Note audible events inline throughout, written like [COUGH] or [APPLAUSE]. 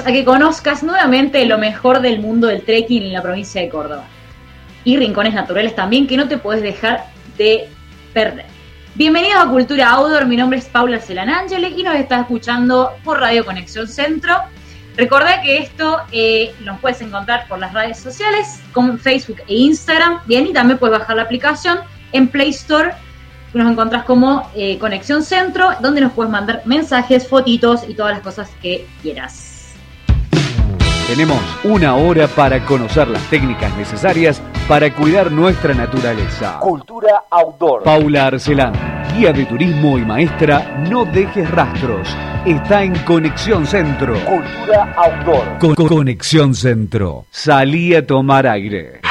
a que conozcas nuevamente lo mejor del mundo del trekking en la provincia de Córdoba. Y rincones naturales también que no te puedes dejar de perder. Bienvenidos a Cultura Outdoor, mi nombre es Paula Celanangeli y nos estás escuchando por Radio Conexión Centro. Recordá que esto eh, nos puedes encontrar por las redes sociales, como Facebook e Instagram, bien, y también puedes bajar la aplicación en Play Store nos encontrás como eh, Conexión Centro, donde nos puedes mandar mensajes, fotitos y todas las cosas que quieras. Tenemos una hora para conocer las técnicas necesarias para cuidar nuestra naturaleza. Cultura Outdoor. Paula Arcelán, guía de turismo y maestra No Dejes Rastros. Está en Conexión Centro. Cultura Outdoor. Con Conexión Centro. Salí a tomar aire.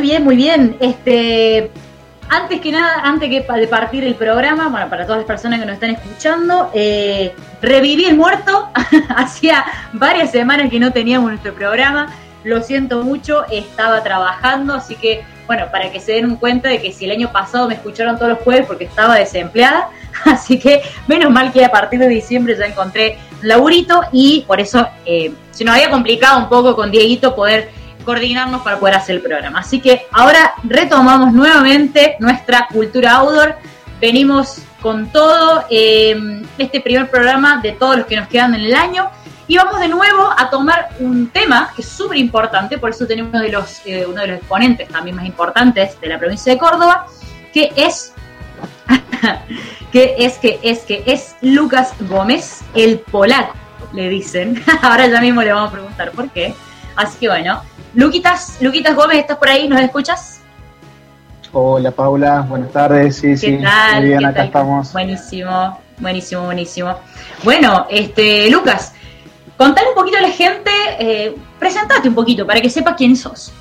Muy bien, muy bien. Este, antes que nada, antes que de partir el programa, bueno, para todas las personas que nos están escuchando, eh, reviví el muerto. [LAUGHS] Hacía varias semanas que no teníamos nuestro programa. Lo siento mucho, estaba trabajando, así que, bueno, para que se den cuenta de que si el año pasado me escucharon todos los jueves porque estaba desempleada, [LAUGHS] así que menos mal que a partir de diciembre ya encontré laburito y por eso eh, se nos había complicado un poco con Dieguito poder coordinarnos para poder hacer el programa. Así que ahora retomamos nuevamente nuestra cultura outdoor. Venimos con todo eh, este primer programa de todos los que nos quedan en el año. Y vamos de nuevo a tomar un tema que es súper importante, por eso tenemos uno de, los, eh, uno de los exponentes también más importantes de la provincia de Córdoba, que es [LAUGHS] que es que es que es Lucas Gómez, el polaco, le dicen. [LAUGHS] Ahora ya mismo le vamos a preguntar por qué. Así que bueno, Luquitas, Luquitas Gómez, ¿estás por ahí? ¿Nos escuchas? Hola Paula, buenas tardes, sí, sí, muy bien, acá estamos. Buenísimo, buenísimo, buenísimo. Bueno, este, Lucas, contale un poquito a la gente, eh, presentate un poquito para que sepa quién sos.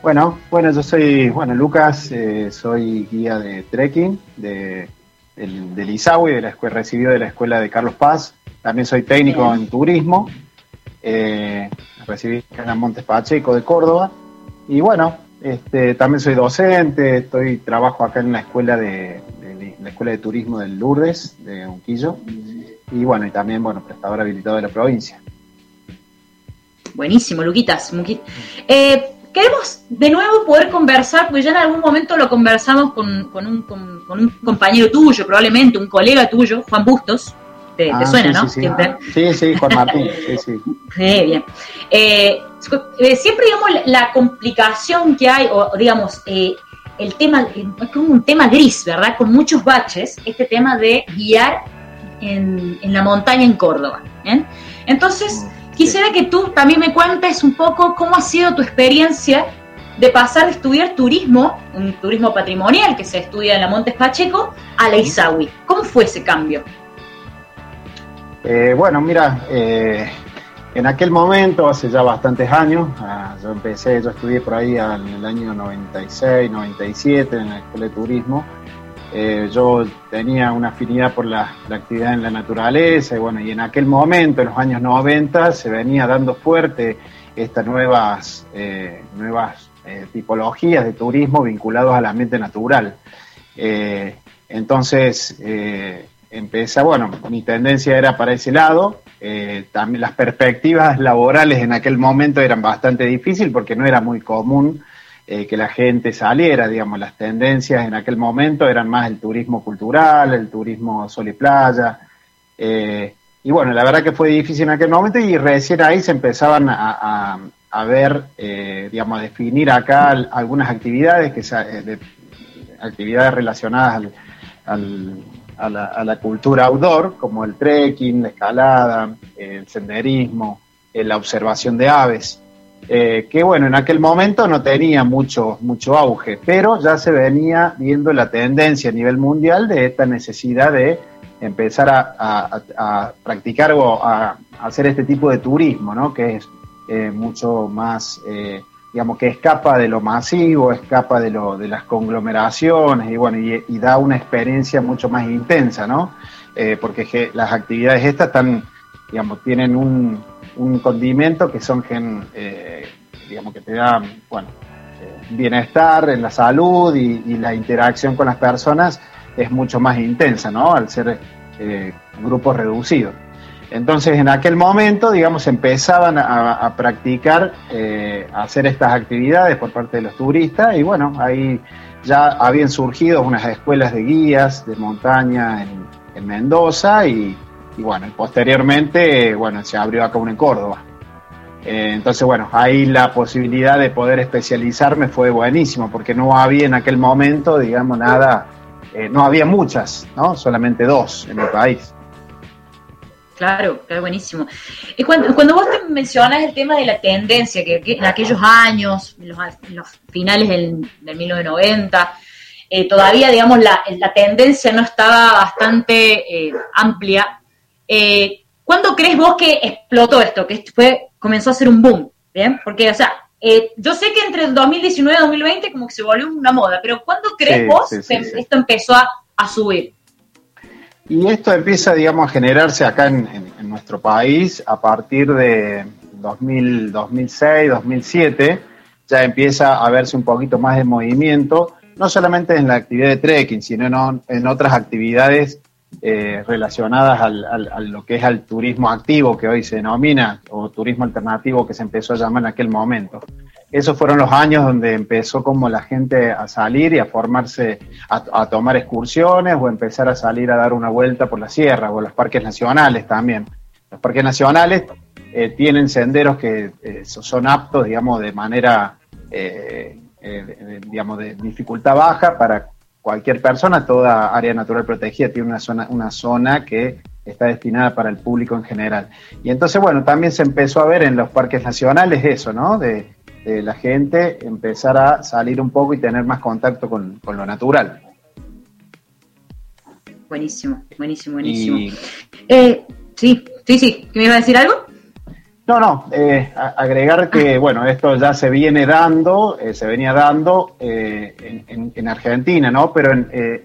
Bueno, bueno, yo soy, bueno, Lucas, eh, soy guía de trekking de, del, del ISAWI, de la escuela, recibido de la escuela de Carlos Paz. También soy técnico en turismo. Eh, recibí en Montes Pacheco de Córdoba. Y bueno, este, también soy docente, estoy trabajo acá en la escuela de, la escuela de turismo del Lourdes de Unquillo. Y bueno, y también, bueno, prestador habilitado de la provincia. Buenísimo, Luquitas. Eh, queremos de nuevo poder conversar, porque ya en algún momento lo conversamos con, con, un, con, un, compañero tuyo, probablemente un colega tuyo, Juan Bustos, te, Ah, suena, sí, ¿no? Sí, sí. Siempre. sí, sí, Juan Martín, [LAUGHS] sí, sí. Bien. Eh, eh, siempre, digamos, la, complicación que hay, o digamos, eh, el tema, es como un tema gris, ¿verdad? Con muchos baches, este tema de guiar en, en la montaña en Córdoba. Entonces, quisiera que tú también me cuentes un poco cómo ha sido tu experiencia de pasar de estudiar turismo, un turismo patrimonial que se estudia en la Montes Pacheco, a la ISAWI. ¿Cómo fue ese cambio? Eh, bueno, mira, eh, en aquel momento, hace ya bastantes años, ah, yo empecé, yo estudié por ahí en el año 96, 97 en la Escuela de Turismo. Eh, yo tenía una afinidad por la, actividad en la naturaleza y bueno, y en aquel momento, en los años 90, se venía dando fuerte estas nuevas, nuevas tipologías de turismo vinculados al ambiente natural. Entonces, empecé, bueno, mi tendencia era para ese lado. Eh, también las perspectivas laborales en aquel momento eran bastante difíciles porque no era muy común eh, que la gente saliera, digamos, las tendencias en aquel momento eran más el turismo cultural, el turismo sol y playa. eh, y bueno, la verdad que fue difícil en aquel momento y recién ahí se empezaban a, a- a ver, digamos, a definir acá al- algunas actividades que se- de- actividades relacionadas al- a, la, a la cultura outdoor, como el trekking, la escalada, el senderismo, eh, la observación de aves. eh, que bueno, en aquel momento no tenía mucho, mucho auge, pero ya se venía viendo la tendencia a nivel mundial de esta necesidad de empezar a, practicar o a, hacer este tipo de turismo, ¿no? que es eh, mucho más, eh, digamos, que escapa de lo masivo, escapa de, lo, de las conglomeraciones y bueno, y, da una experiencia mucho más intensa, ¿no? Eh, porque las actividades estas están, digamos, tienen un, condimento que son, gen, digamos, que te dan, bueno, bienestar en la salud y, y la interacción con las personas es mucho más intensa, ¿no? Al ser eh, grupos reducidos. Entonces, en aquel momento, digamos, empezaban a, practicar, eh, a hacer estas actividades por parte de los turistas y bueno, ahí ya habían surgido unas escuelas de guías de montaña en, Mendoza y, bueno, posteriormente, bueno, se abrió acá uno en Córdoba. Eh, entonces, bueno, ahí la posibilidad de poder especializarme fue buenísimo porque no había en aquel momento, digamos, nada eh, no había muchas, ¿no? Solamente dos en el país. Claro, claro, buenísimo. Y cuando, cuando vos te mencionas el tema de la tendencia, que, en aquellos años, en los, finales del, 1990, eh, todavía, digamos, la, la, tendencia no estaba bastante eh, amplia. ¿Cuándo crees vos que explotó esto, que fue, comenzó a ser un boom? ¿Bien? Porque, o sea, eh, yo sé que entre el 2019 y 2020 como que se volvió una moda, pero ¿cuándo crees vos que esto empezó a, subir? Y esto empieza, digamos, a generarse acá en, nuestro país a partir de 2000, 2006, 2007. Ya empieza a verse un poquito más de movimiento, no solamente en la actividad de trekking, sino en otras actividades eh, relacionadas al, a lo que es al turismo activo que hoy se denomina, o turismo alternativo que se empezó a llamar en aquel momento. Esos fueron los años donde empezó como la gente a salir y a formarse, a, tomar excursiones o empezar a salir a dar una vuelta por la sierra o los parques nacionales también. Los parques nacionales eh, tienen senderos que eh, son aptos, digamos, de manera, digamos, de dificultad baja para cualquier persona, toda área natural protegida tiene una zona, una zona que está destinada para el público en general. Y entonces, bueno, también se empezó a ver en los parques nacionales eso, ¿no? De, la gente empezar a salir un poco y tener más contacto con, lo natural. Buenísimo, buenísimo, buenísimo. Eh, sí, sí, sí. ¿Me iba a decir algo? No, no, eh, agregar que, bueno, esto ya se viene dando, eh, se venía dando eh, en, Argentina, ¿no? Pero en,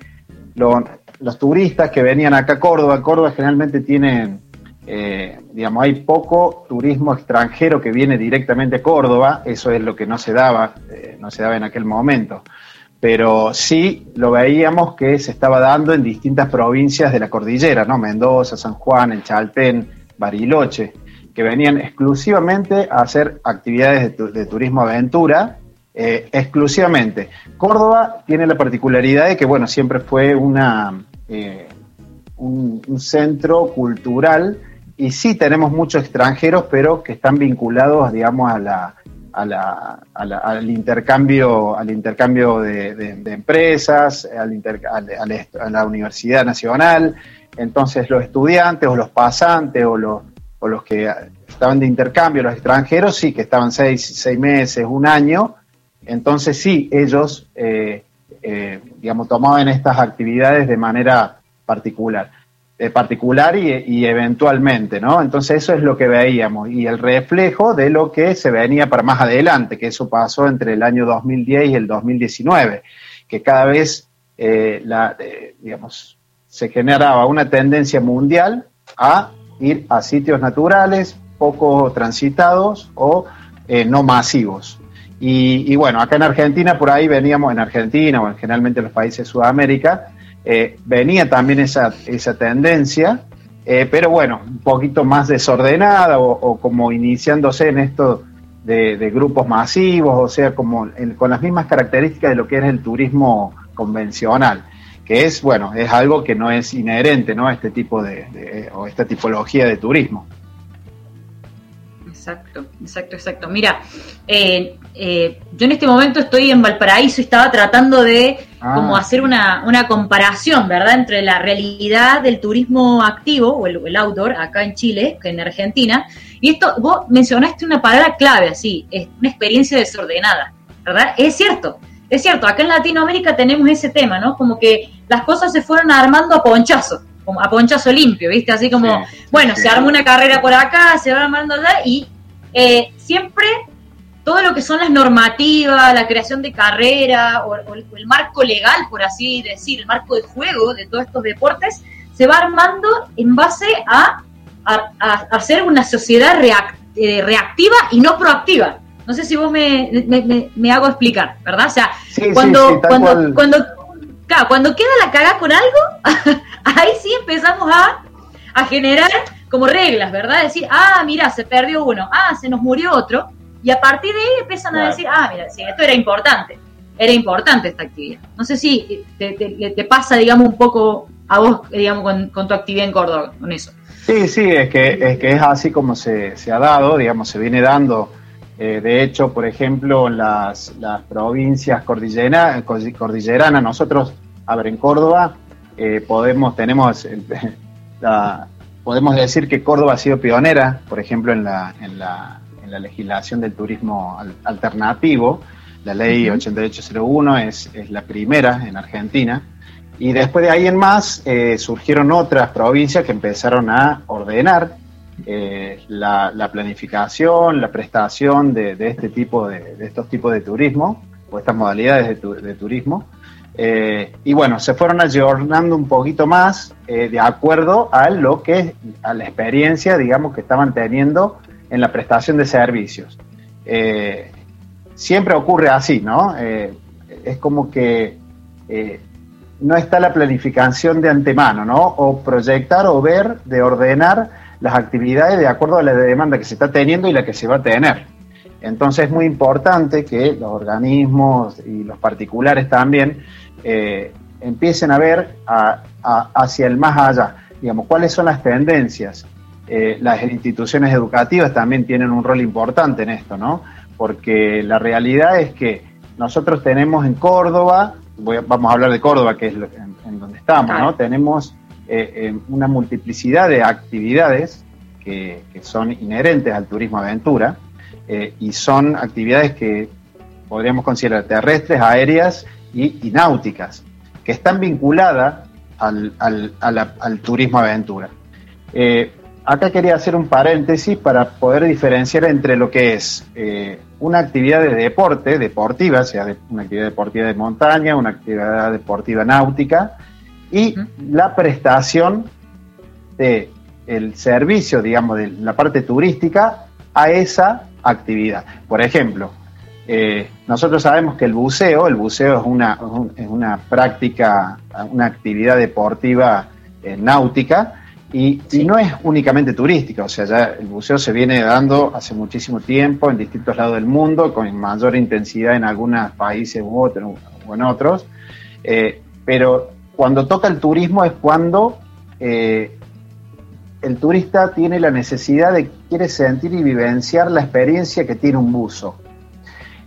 los turistas que venían acá a Córdoba, Córdoba generalmente tienen, digamos, hay poco turismo extranjero que viene directamente a Córdoba, eso es lo que no se daba, no se daba en aquel momento. Pero sí lo veíamos que se estaba dando en distintas provincias de la cordillera, ¿no? Mendoza, San Juan, El Chaltén, Bariloche que venían exclusivamente a hacer actividades de, turismo aventura, eh, exclusivamente. Córdoba tiene la particularidad de que, bueno, siempre fue una, eh, un, centro cultural y sí tenemos muchos extranjeros, pero que están vinculados, digamos, a la, al intercambio, al intercambio de, empresas, al a la Universidad Nacional. Entonces los estudiantes o los pasantes o los los que estaban de intercambio, los extranjeros, sí, que estaban seis, seis meses, un año, entonces sí, ellos, eh, eh, digamos, tomaban estas actividades de manera particular, eh, particular y, eventualmente, ¿no? Entonces eso es lo que veíamos y el reflejo de lo que se venía para más adelante, que eso pasó entre el año 2010 y el 2019, que cada vez, la, digamos, se generaba una tendencia mundial a ir a sitios naturales, poco transitados o eh, no masivos. Y, bueno, acá en Argentina, por ahí veníamos, en Argentina o en generalmente en los países de Sudamérica, eh, venía también esa, esa tendencia, eh, pero bueno, un poquito más desordenada o, como iniciándose en esto de, grupos masivos, o sea, como con las mismas características de lo que es el turismo convencional que es, bueno, es algo que no es inherente, ¿no? A este tipo de, o esta tipología de turismo. Exacto, exacto, exacto. Mira, eh, eh, yo en este momento estoy en Valparaíso y estaba tratando de ah. como hacer una, una, comparación, ¿verdad?, entre la realidad del turismo activo o el, el, outdoor acá en Chile, que en Argentina, Y esto, vos mencionaste una palabra clave, así, es una experiencia desordenada, ¿verdad? Es cierto, es cierto, acá en Latinoamérica tenemos ese tema, ¿no? Como que las cosas se fueron armando a ponchazo, como a ponchazo limpio, ¿viste? Así como, bueno, se arma una carrera por acá, se va armando allá y eh, siempre todo lo que son las normativas, la creación de carrera o, el marco legal, por así decir, el marco de juego de todos estos deportes, se va armando en base a, hacer una sociedad eh, reactiva y no proactiva. No sé si vos me, hago explicar, ¿verdad? O sea, cuando, cuando, cuando, cuando queda la cagada con algo, [LAUGHS] ahí sí empezamos a, a generar como reglas, ¿verdad? Decir, ah, mira, se perdió uno, ah, se nos murió otro, y a partir de ahí empiezan a decir, ah, mira, sí, esto era importante, era importante esta actividad. No sé si te, pasa, digamos, un poco a vos, digamos, con, tu actividad en Córdoba, con eso. Sí, sí, es que es, que es así como se, ha dado, digamos, se viene dando. Eh, de hecho, por ejemplo, las, las provincias cordillera, cordilleranas, nosotros, a ver, en Córdoba, eh, podemos, tenemos, [LAUGHS] podemos decir que Córdoba ha sido pionera, por ejemplo, en la, en la en la legislación del turismo alternativo. La ley 8801 es, es la primera en Argentina. Y después de ahí en más eh, surgieron otras provincias que empezaron a ordenar eh, la, planificación, la prestación de, este tipo de, estos tipos de turismo o estas modalidades de, turismo. Eh, y bueno, se fueron ayornando un poquito más de acuerdo a lo que a la experiencia, digamos, que estaban teniendo en la prestación de servicios. Eh, siempre ocurre así, ¿no? Eh, es como que eh, no está la planificación de antemano, ¿no? O proyectar o ver, de ordenar las actividades de acuerdo a la demanda que se está teniendo y la que se va a tener. Entonces es muy importante que los organismos y los particulares también empiecen a ver hacia el más allá, digamos, cuáles son las tendencias eh, las instituciones educativas también tienen un rol importante en esto, ¿no? Porque la realidad es que nosotros tenemos en Córdoba, vamos a hablar de Córdoba, que es en, donde estamos, ¿no? Tenemos eh, eh, una multiplicidad de actividades que, son inherentes al turismo aventura y son actividades que podríamos considerar terrestres, aéreas y, náuticas, que están vinculadas al, turismo aventura. Acá quería hacer un paréntesis para poder diferenciar entre lo que es eh, una actividad de deporte, deportiva, sea una actividad deportiva de montaña, una actividad deportiva náutica, y la prestación de el servicio, digamos, de la parte turística a esa actividad. Por ejemplo, eh, nosotros sabemos que el buceo, el buceo es una, es una práctica, una actividad deportiva eh, náutica, y, no es únicamente turística, o sea, ya el buceo se viene dando hace muchísimo tiempo en distintos lados del mundo, con mayor intensidad en algunos países u otros, o en otros. Eh, pero cuando toca el turismo es cuando eh, el turista tiene la necesidad de, quiere sentir y vivenciar la experiencia que tiene un buzo.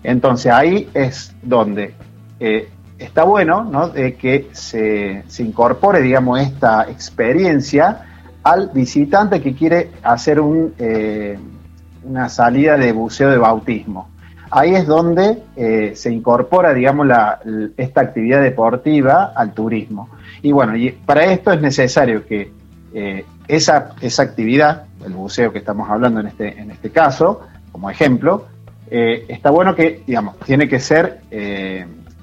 Entonces ahí es donde eh, está bueno ¿no? de que se, se, incorpore, digamos, esta experiencia al visitante que quiere hacer eh, una salida de buceo de bautismo. Ahí es donde eh, se incorpora, digamos, la, esta actividad deportiva al turismo. Y bueno, y para esto es necesario que eh, esa, esa actividad, el buceo que estamos hablando en este, en este caso, como ejemplo, está bueno que, digamos, tiene que ser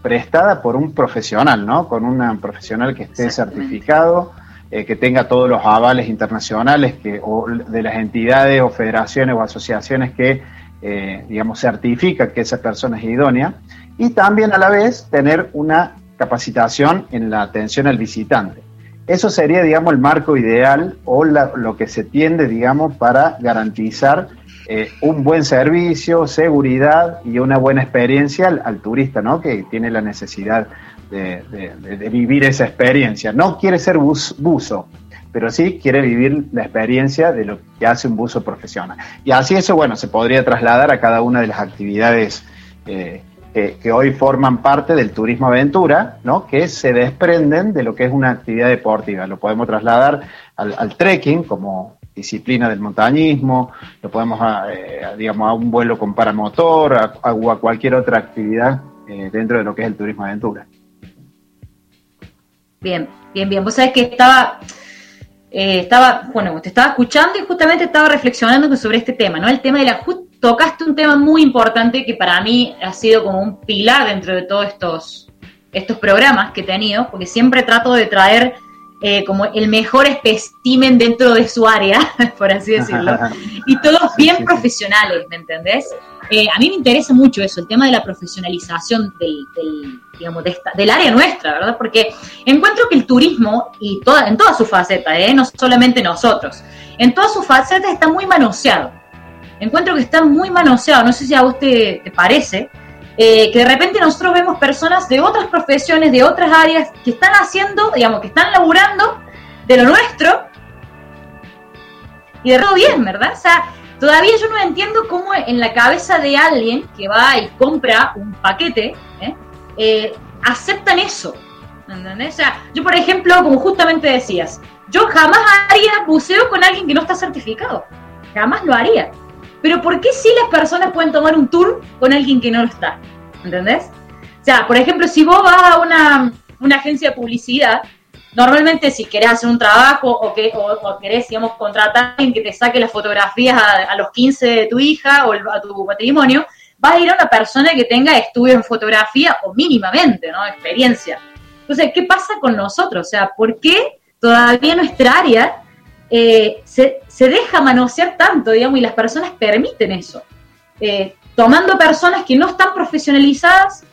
prestada por un profesional, ¿no? Con un profesional que esté certificado eh, que tenga todos los avales internacionales que, o de las entidades o federaciones o asociaciones que, eh, digamos, certifican que esa persona es idónea. Y también a la vez tener una capacitación en la atención al visitante. Eso sería, digamos, el marco ideal o lo que se tiende, digamos, para garantizar eh, un buen servicio, seguridad y una buena experiencia al, turista, ¿no? Que tiene la necesidad de, vivir esa experiencia. No quiere ser buzo, pero sí quiere vivir la experiencia de lo que hace un buzo profesional. Y así eso, bueno, se podría trasladar a cada una de las actividades eh, que hoy forman parte del turismo aventura, ¿no? que se desprenden de lo que es una actividad deportiva. Lo podemos trasladar al, trekking como, disciplina del montañismo, lo podemos eh, digamos, a un vuelo con paramotor, a, a cualquier otra actividad eh, dentro de lo que es el turismo aventura. Bien, bien, bien. Vos sabés que estaba, eh, estaba, bueno, te estaba escuchando y justamente estaba reflexionando sobre este tema, ¿no? El tema de la tocaste un tema muy importante que para mí ha sido como un pilar dentro de todos estos, estos programas que he tenido, porque siempre trato de traer eh, como el mejor espécimen dentro de su área, [LAUGHS] por así decirlo, [LAUGHS] y todos bien profesionales, ¿me entendés? Eh, a mí me interesa mucho eso, el tema de la profesionalización del, digamos, del área nuestra, ¿verdad? Porque encuentro que el turismo, y toda, en todas sus facetas, ¿eh? no solamente nosotros, en todas sus facetas está muy manoseado. Encuentro que está muy manoseado, no sé si a usted te parece, eh, que de repente nosotros vemos personas de otras profesiones, de otras áreas, que están haciendo, digamos, que están laburando de lo nuestro y de todo bien, ¿verdad? O sea, todavía yo no entiendo cómo en la cabeza de alguien que va y compra un paquete, ¿eh? Eh, aceptan eso. ¿Entendés? O sea, yo, por ejemplo, como justamente decías, yo jamás haría buceo con alguien que no está certificado. Jamás lo haría. Pero ¿por qué si las personas pueden tomar un tour con alguien que no lo está? ¿Entendés? O sea, por ejemplo, si vos vas a una, agencia de publicidad, normalmente si querés hacer un trabajo o, que, o, querés, digamos, contratar a alguien que te saque las fotografías a, los 15 de tu hija o a tu matrimonio, vas a ir a una persona que tenga estudios en fotografía o mínimamente, ¿no? Experiencia. Entonces, ¿qué pasa con nosotros? O sea, ¿por qué todavía nuestra área eh, se, deja manosear tanto, digamos, y las personas permiten eso. Eh, tomando personas que no están profesionalizadas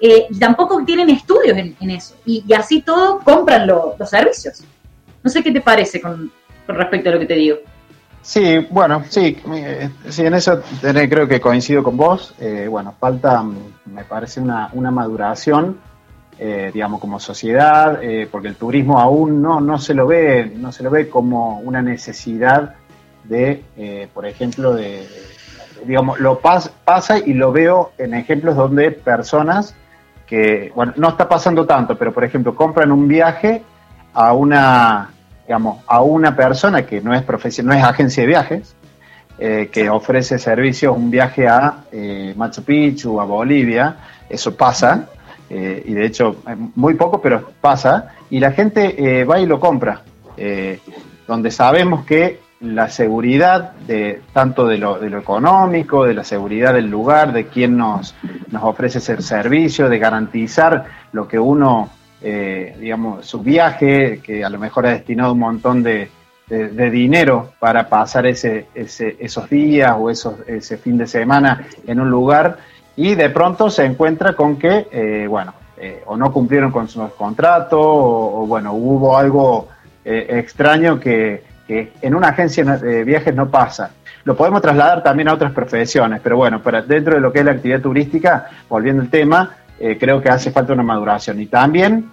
eh, y tampoco tienen estudios en, eso. Y, así todo compran los servicios. No sé qué te parece con, respecto a lo que te digo. Sí, bueno, sí, sí, en eso creo que coincido con vos. bueno, falta, me parece, una, una maduración eh, digamos, como sociedad, eh, porque el turismo aún no, no, se lo ve, no se lo ve como una necesidad de, eh, por ejemplo, de, digamos, lo pasa y lo veo en ejemplos donde personas que, bueno, no está pasando tanto, pero por ejemplo, compran un viaje a una, digamos, a una persona que no es no es agencia de viajes, que ofrece servicios, un viaje a Machu Picchu, a Bolivia, eso pasa, eh, y de hecho muy poco, pero pasa, y la gente eh, va y lo compra, eh, donde sabemos que la seguridad de tanto de lo, de lo, económico, de la seguridad del lugar, de quien nos, nos ofrece ese servicio, de garantizar lo que uno, digamos, su viaje, que a lo mejor ha destinado un montón de, de, dinero para pasar ese, ese, esos días o esos, ese fin de semana en un lugar, y de pronto se encuentra con que, eh, bueno, eh, o no cumplieron con sus contratos, o, bueno, hubo algo eh, extraño que, en una agencia de viajes no pasa. Lo podemos trasladar también a otras profesiones, pero bueno, para dentro de lo que es la actividad turística, volviendo al tema, creo que hace falta una maduración. Y también,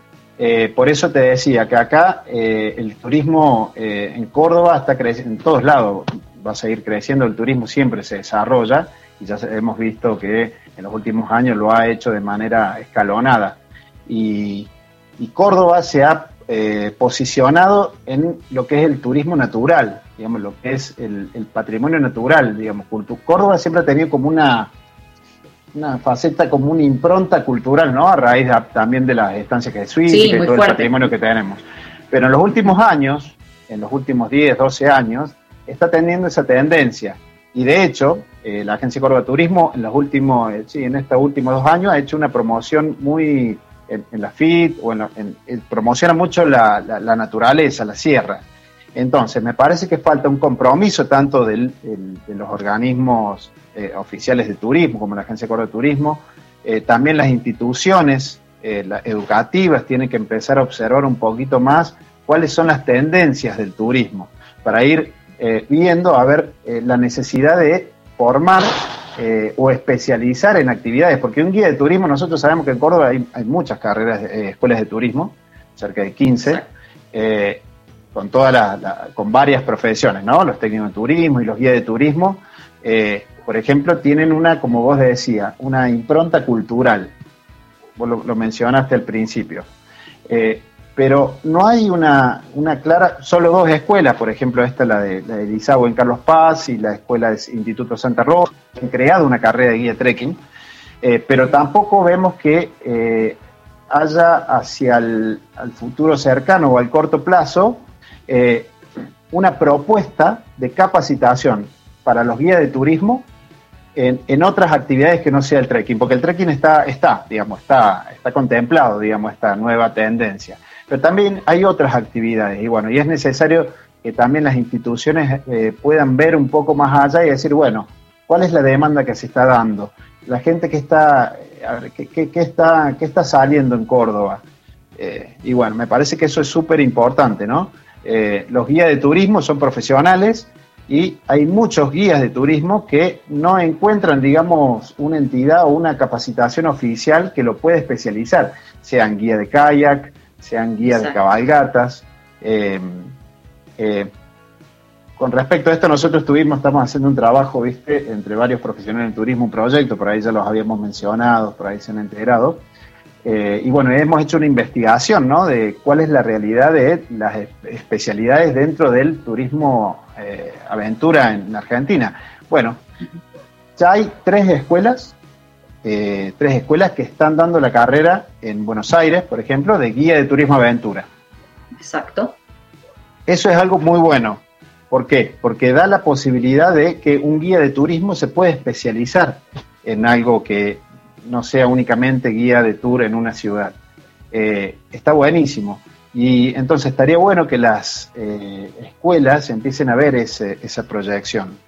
por eso te decía que acá el turismo en Córdoba está creciendo, en todos lados va a seguir creciendo, el turismo siempre se desarrolla y ya hemos visto que en los últimos años lo ha hecho de manera escalonada. Y, Córdoba se ha eh, posicionado en lo que es el turismo natural, digamos, lo que es el, patrimonio natural, digamos. Córdoba siempre ha tenido como una, una faceta, como una impronta cultural, ¿no? A raíz también de las estancias jesuíticas sí, y todo el patrimonio que tenemos. Pero en los últimos años, en los últimos 10, 12 años, está teniendo esa tendencia. Y de hecho, eh, la Agencia Córdoba Turismo en los últimos, eh, sí, en estos últimos dos años ha hecho una promoción muy en, la FIT o en, promociona mucho la, naturaleza, la sierra. Entonces, me parece que falta un compromiso tanto de los organismos eh, oficiales de turismo como la Agencia Córdoba Turismo, también las instituciones educativas tienen que empezar a observar un poquito más cuáles son las tendencias del turismo para ir eh, viendo a ver eh, la necesidad de formar eh, o especializar en actividades, porque un guía de turismo, nosotros sabemos que en Córdoba hay, muchas carreras, escuelas de turismo, cerca de 15, con, toda la, con varias profesiones, ¿no? Los técnicos de turismo y los guías de turismo, por ejemplo, tienen una, como vos decías, una impronta cultural. Vos lo, lo mencionaste al principio pero no hay una, una clara, solo dos escuelas, por ejemplo, esta la de, la de en Carlos Paz y la escuela del Instituto Santa Rosa, han creado una carrera de guía trekking, eh, pero tampoco vemos que eh, haya hacia el al futuro cercano o al corto plazo eh, una propuesta de capacitación para los guías de turismo en, en, otras actividades que no sea el trekking, porque el trekking está, está, digamos, está, está contemplado, digamos, esta nueva tendencia. Pero también hay otras actividades y bueno, y es necesario que también las instituciones eh, puedan ver un poco más allá y decir, bueno, ¿cuál es la demanda que se está dando? La gente que está, que, que, que está, que está saliendo en Córdoba. Eh, y bueno, me parece que eso es súper importante, ¿no? Eh, los guías de turismo son profesionales y hay muchos guías de turismo que no encuentran, digamos, una entidad o una capacitación oficial que lo pueda especializar, sean guía de kayak, sean guías Exacto. de cabalgatas. Eh, eh, con respecto a esto, nosotros estuvimos, estamos haciendo un trabajo, viste, entre varios profesionales en turismo, un proyecto, por ahí ya los habíamos mencionado, por ahí se han integrado. Eh, y bueno, hemos hecho una investigación, ¿no? De cuál es la realidad de las especialidades dentro del turismo eh, aventura en Argentina. Bueno, ya hay tres escuelas, eh, tres escuelas que están dando la carrera en Buenos Aires, por ejemplo, de guía de turismo aventura. Exacto. Eso es algo muy bueno. ¿Por qué? Porque da la posibilidad de que un guía de turismo se puede especializar en algo que no sea únicamente guía de tour en una ciudad. Eh, está buenísimo. Y entonces estaría bueno que las eh, escuelas empiecen a ver ese, esa proyección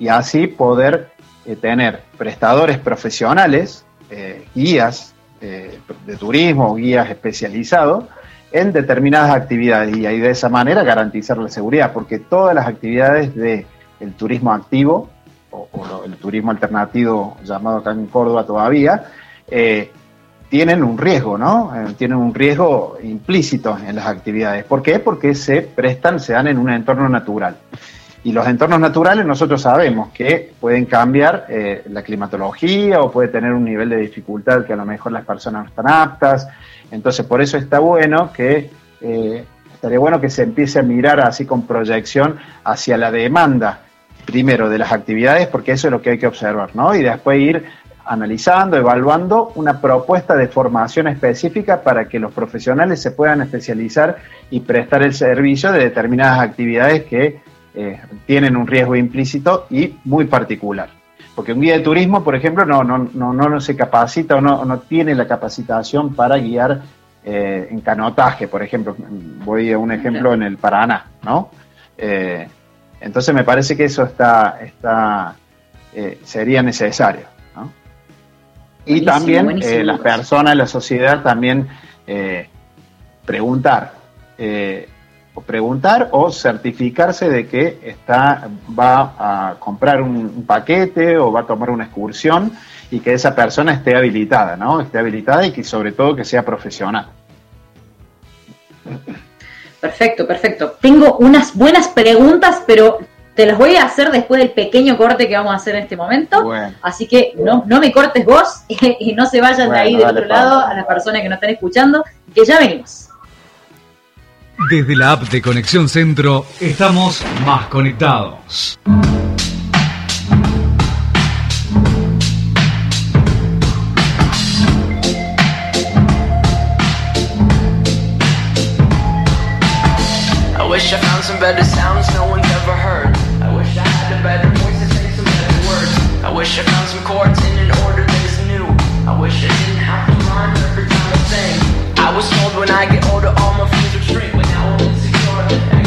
y así poder eh, tener prestadores profesionales, eh, guías de turismo, guías especializados en determinadas actividades y, y de esa manera garantizar la seguridad, porque todas las actividades del de turismo activo o, o, el turismo alternativo llamado acá en Córdoba todavía, eh, tienen un riesgo, ¿no? Eh, tienen un riesgo implícito en las actividades. ¿Por qué? Porque se prestan, se dan en un entorno natural. Y los entornos naturales nosotros sabemos que pueden cambiar eh, la climatología o puede tener un nivel de dificultad que a lo mejor las personas no están aptas. Entonces, por eso está bueno que, eh, estaría bueno que se empiece a mirar así con proyección hacia la demanda, primero de las actividades, porque eso es lo que hay que observar, ¿no? Y después ir analizando, evaluando una propuesta de formación específica para que los profesionales se puedan especializar y prestar el servicio de determinadas actividades que eh, tienen un riesgo implícito y muy particular. Porque un guía de turismo, por ejemplo, no, no, no, no se capacita o no, no tiene la capacitación para guiar eh, en canotaje, por ejemplo. Voy a un ejemplo en el Paraná, ¿no? Eh, entonces me parece que eso está, está sería necesario. Y buenísimo, también buenísimo. Las personas, la sociedad también preguntar, eh, o preguntar o certificarse de que está, va a comprar un, un, paquete o va a tomar una excursión y que esa persona esté habilitada, ¿no? Esté habilitada y que sobre todo que sea profesional. Perfecto, perfecto. Tengo unas buenas preguntas, pero te las voy a hacer después del pequeño corte que vamos a hacer en este momento. Bueno, Así que no, no me cortes vos [LAUGHS] y no se vayan bueno, de ahí del otro lado a las personas que nos están escuchando, que ya venimos. Desde la app de Conexión Centro estamos más conectados. I wish I found some better sounds no one's ever heard. I wish I had a better voice to say some better words. I wish I found some chords in an order that is new. I wish I didn't have to rhyme every time I sing. I was told when I get older all my friends would shrink, insecure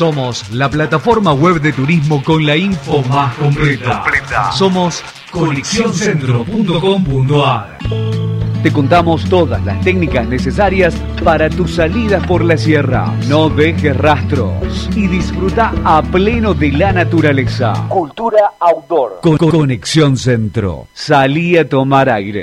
Somos la plataforma web de turismo con la info más completa. Somos conexioncentro.com.ar. Te contamos todas las técnicas necesarias para tu salida por la sierra. No dejes rastros y disfruta a pleno de la naturaleza. Cultura outdoor. Con Conexión Centro. Salí a tomar aire.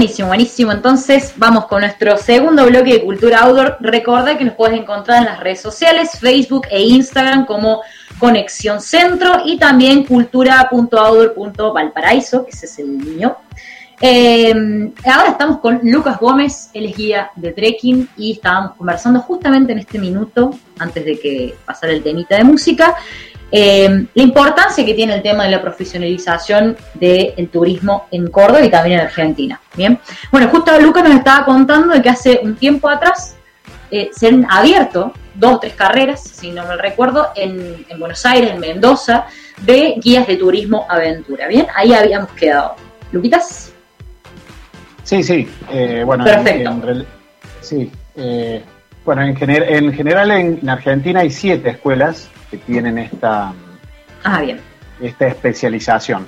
Buenísimo, buenísimo. Entonces vamos con nuestro segundo bloque de Cultura Outdoor. Recuerda que nos puedes encontrar en las redes sociales, Facebook e Instagram como Conexión Centro y también cultura.outdoor.valparaíso, que ese es el niño. Eh, ahora estamos con Lucas Gómez, él es guía de trekking y estábamos conversando justamente en este minuto, antes de que pasara el temita de música, eh, la importancia que tiene el tema de la profesionalización del turismo en Córdoba y también en Argentina. Bien, bueno, justo Lucas nos estaba contando de que hace un tiempo atrás eh, se han abierto dos o tres carreras, si no me recuerdo, en, en Buenos Aires, en Mendoza, de guías de turismo aventura. Bien, ahí habíamos quedado. Luquitas. Sí, sí. eh, bueno, Perfecto. En, en real- sí. bueno, en, gener- en general en, en Argentina hay siete escuelas que tienen esta, Ah, bien. esta especialización.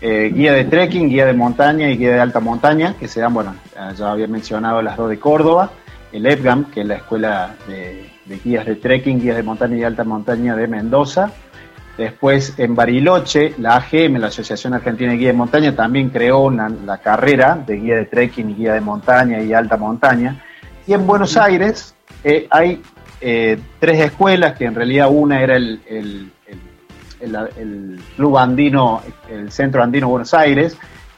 Eh, guía de trekking, guía de montaña y guía de alta montaña, que se dan, bueno, eh, ya había mencionado las dos de Córdoba, el EPGAM, que es la escuela de, de guías de trekking, guías de montaña y alta montaña de Mendoza. Después en Bariloche, la AGM, la Asociación Argentina de Guía de Montaña, también creó una- la carrera de guía de trekking y guía de montaña y alta montaña. Y en Buenos Aires eh, hay eh, tres escuelas, que en realidad una era el, el- el- Club Andino, el Centro Andino Buenos Aires,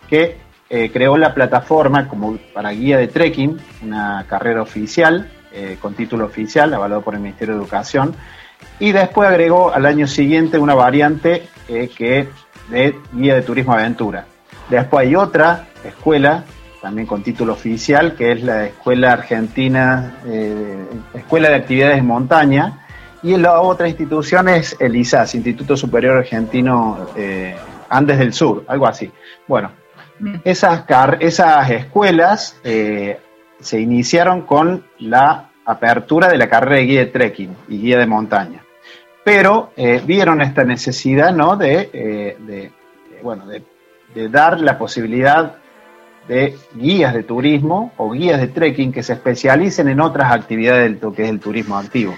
que eh, creó la plataforma como para guía de trekking, una carrera oficial, eh, con título oficial, avalado por el Ministerio de Educación, y después agregó al año siguiente una variante que de guía de turismo aventura. Después hay otra escuela, también con título oficial, que es la Escuela Argentina, eh, Escuela de Actividades en Montaña, y la otra institución es el ISAS, Instituto Superior Argentino eh, Andes del Sur, algo así. Bueno, esas, car- esas escuelas eh, se iniciaron con la apertura de la carrera de guía de trekking y guía de montaña. Pero vieron esta necesidad ¿no? de, de- de, bueno, de, de dar la posibilidad de guías de turismo o guías de trekking que se especialicen en otras actividades del que es el turismo activo.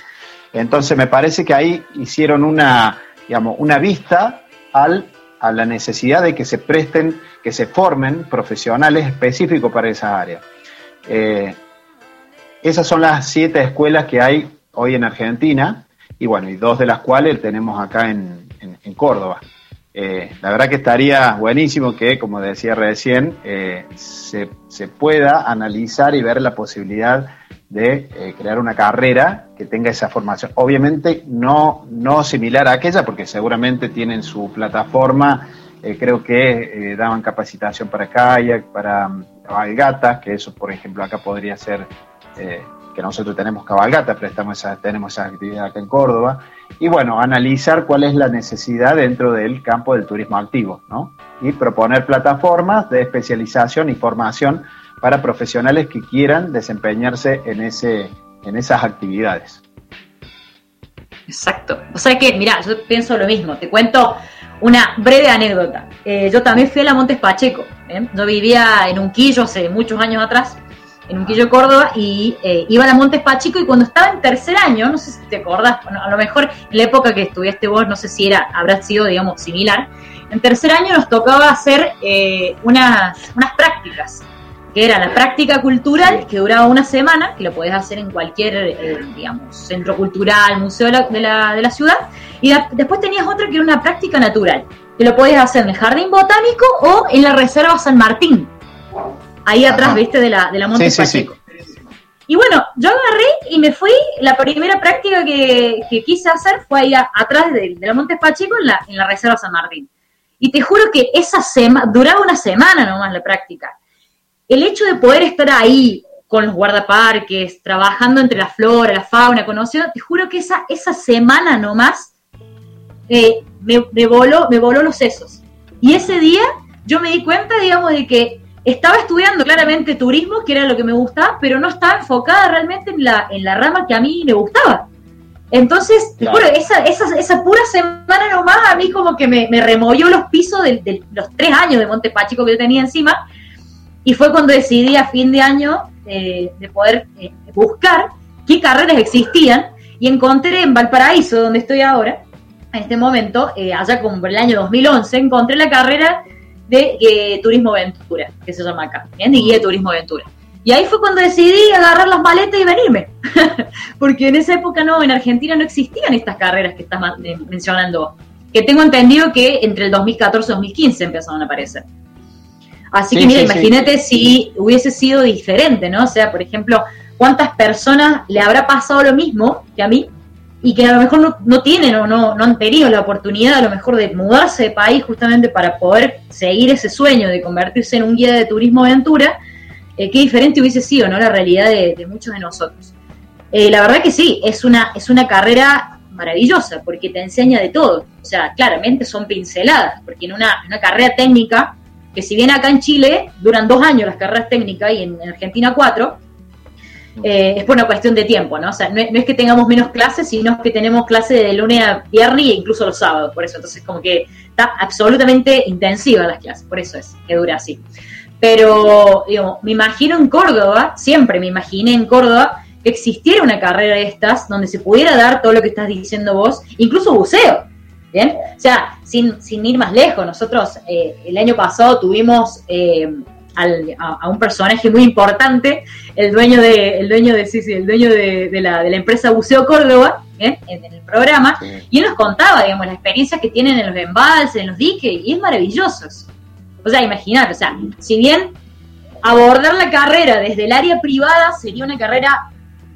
Entonces me parece que ahí hicieron una, digamos, una vista al, a la necesidad de que se presten, que se formen profesionales específicos para esa área. Eh, esas son las siete escuelas que hay hoy en Argentina y bueno, y dos de las cuales tenemos acá en, en, Córdoba. Eh, la verdad que estaría buenísimo que, como decía recién, eh, se, se, pueda analizar y ver la posibilidad de eh, crear una carrera que tenga esa formación. Obviamente no, no similar a aquella, porque seguramente tienen su plataforma, creo que daban capacitación para kayak, para um, cabalgatas, que eso, por ejemplo, acá podría ser que nosotros tenemos cabalgata, pero estamos tenemos esa actividad acá en Córdoba, y bueno, analizar cuál es la necesidad dentro del campo del turismo activo, ¿no? Y proponer plataformas de especialización y formación para profesionales que quieran desempeñarse en, ese, en esas actividades. Exacto. O sea que, mira, yo pienso lo mismo. Te cuento una breve anécdota. Eh, yo también fui a la Montes Pacheco. ¿eh? Yo vivía en Unquillo hace muchos años atrás en Unquillo, Córdoba, y eh, iba a Montes Pachico y cuando estaba en tercer año, no sé si te acordás, a lo mejor en la época que estudiaste vos, no sé si era, habrá sido, digamos, similar, en tercer año nos tocaba hacer eh, unas, unas prácticas, que era la práctica cultural, que duraba una semana, que lo podés hacer en cualquier, eh, digamos, centro cultural, museo de la, de la, de la ciudad, y después tenías otra que era una práctica natural, que lo podías hacer en el Jardín Botánico o en la Reserva San Martín ahí atrás, viste, de la, de la Monte Pacheco. Y bueno, yo agarré y me fui, la primera práctica que, quise hacer fue ahí atrás de, la Monte Pacheco en la, en la Reserva San Martín. Y te juro que esa semana, duraba una semana nomás la práctica. El hecho de poder estar ahí con los guardaparques, trabajando entre la flora, la fauna, conociendo, te juro que esa, esa semana nomás eh, me, me, voló, me voló los sesos. Y ese día yo me di cuenta, digamos, de que estaba estudiando claramente turismo, que era lo que me gustaba, pero no estaba enfocada realmente en la, en la rama que a mí me gustaba. Entonces, esa, esa, esa, pura semana nomás a mí como que me, me removió los pisos de, los tres años de Monte Pachico que yo tenía encima. Y fue cuando decidí a fin de año eh, de poder eh, buscar qué carreras existían. Y encontré en Valparaíso, donde estoy ahora, en este momento, eh, allá como el año 2011, encontré la carrera de eh, Turismo Aventura, que se llama acá, ¿bien? de guía de Turismo Aventura. Y ahí fue cuando decidí agarrar las maletas y venirme, [LAUGHS] porque en esa época no, en Argentina no existían estas carreras que estás eh, mencionando, que tengo entendido que entre el 2014 y 2015 empezaron a aparecer. Así que mira, imagínate si hubiese sido diferente, ¿no? O sea, por ejemplo, ¿cuántas personas le habrá pasado lo mismo que a mí y que a lo mejor no, tienen o no, no han tenido la oportunidad a lo mejor de mudarse de país justamente para poder seguir ese sueño de convertirse en un guía de turismo aventura, eh, qué diferente hubiese sido ¿no? la realidad de, muchos de nosotros. Eh, la verdad que sí, es una, es una carrera maravillosa porque te enseña de todo. O sea, claramente son pinceladas, porque en una, una carrera técnica, que si bien acá en Chile duran dos años las carreras técnicas y en Argentina cuatro, eh, es por una cuestión de tiempo, ¿no? O sea, no es, que tengamos menos clases, sino que tenemos clases de lunes a viernes e incluso los sábados, por eso. Entonces, como que está absolutamente intensiva las clases, por eso es que dura así. Pero, digo, me imagino en Córdoba, siempre me imaginé en Córdoba, que existiera una carrera de estas donde se pudiera dar todo lo que estás diciendo vos, incluso buceo. ¿Bien? O sea, sin, sin ir más lejos, nosotros eh, el año pasado tuvimos eh, a, un personaje muy importante, el dueño de, el dueño de, sí, sí, el dueño de, la, de la empresa Buceo Córdoba, ¿eh? en, el programa, y él nos contaba, digamos, las experiencias que tienen en los embalses, en los diques, y es maravilloso. O sea, imagínate, o sea, si bien abordar la carrera desde el área privada sería una carrera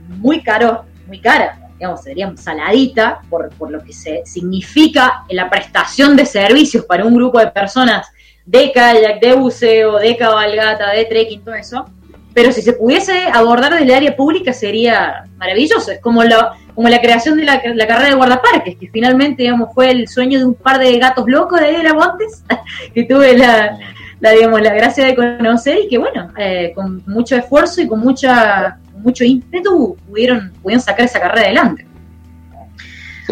muy caro, muy cara, digamos, sería saladita por, por lo que se significa la prestación de servicios para un grupo de personas de kayak, de buceo, de cabalgata, de trekking, todo eso. Pero si se pudiese abordar desde el área pública sería maravilloso. Es como, lo, como la creación de la, carrera de guardaparques, que finalmente digamos, fue el sueño de un par de gatos locos de ahí de la Montes, [LAUGHS] que tuve la, digamos, la gracia de conocer y que, bueno, eh, con mucho esfuerzo y con mucha mucho ímpetu pudieron, pudieron sacar esa carrera adelante.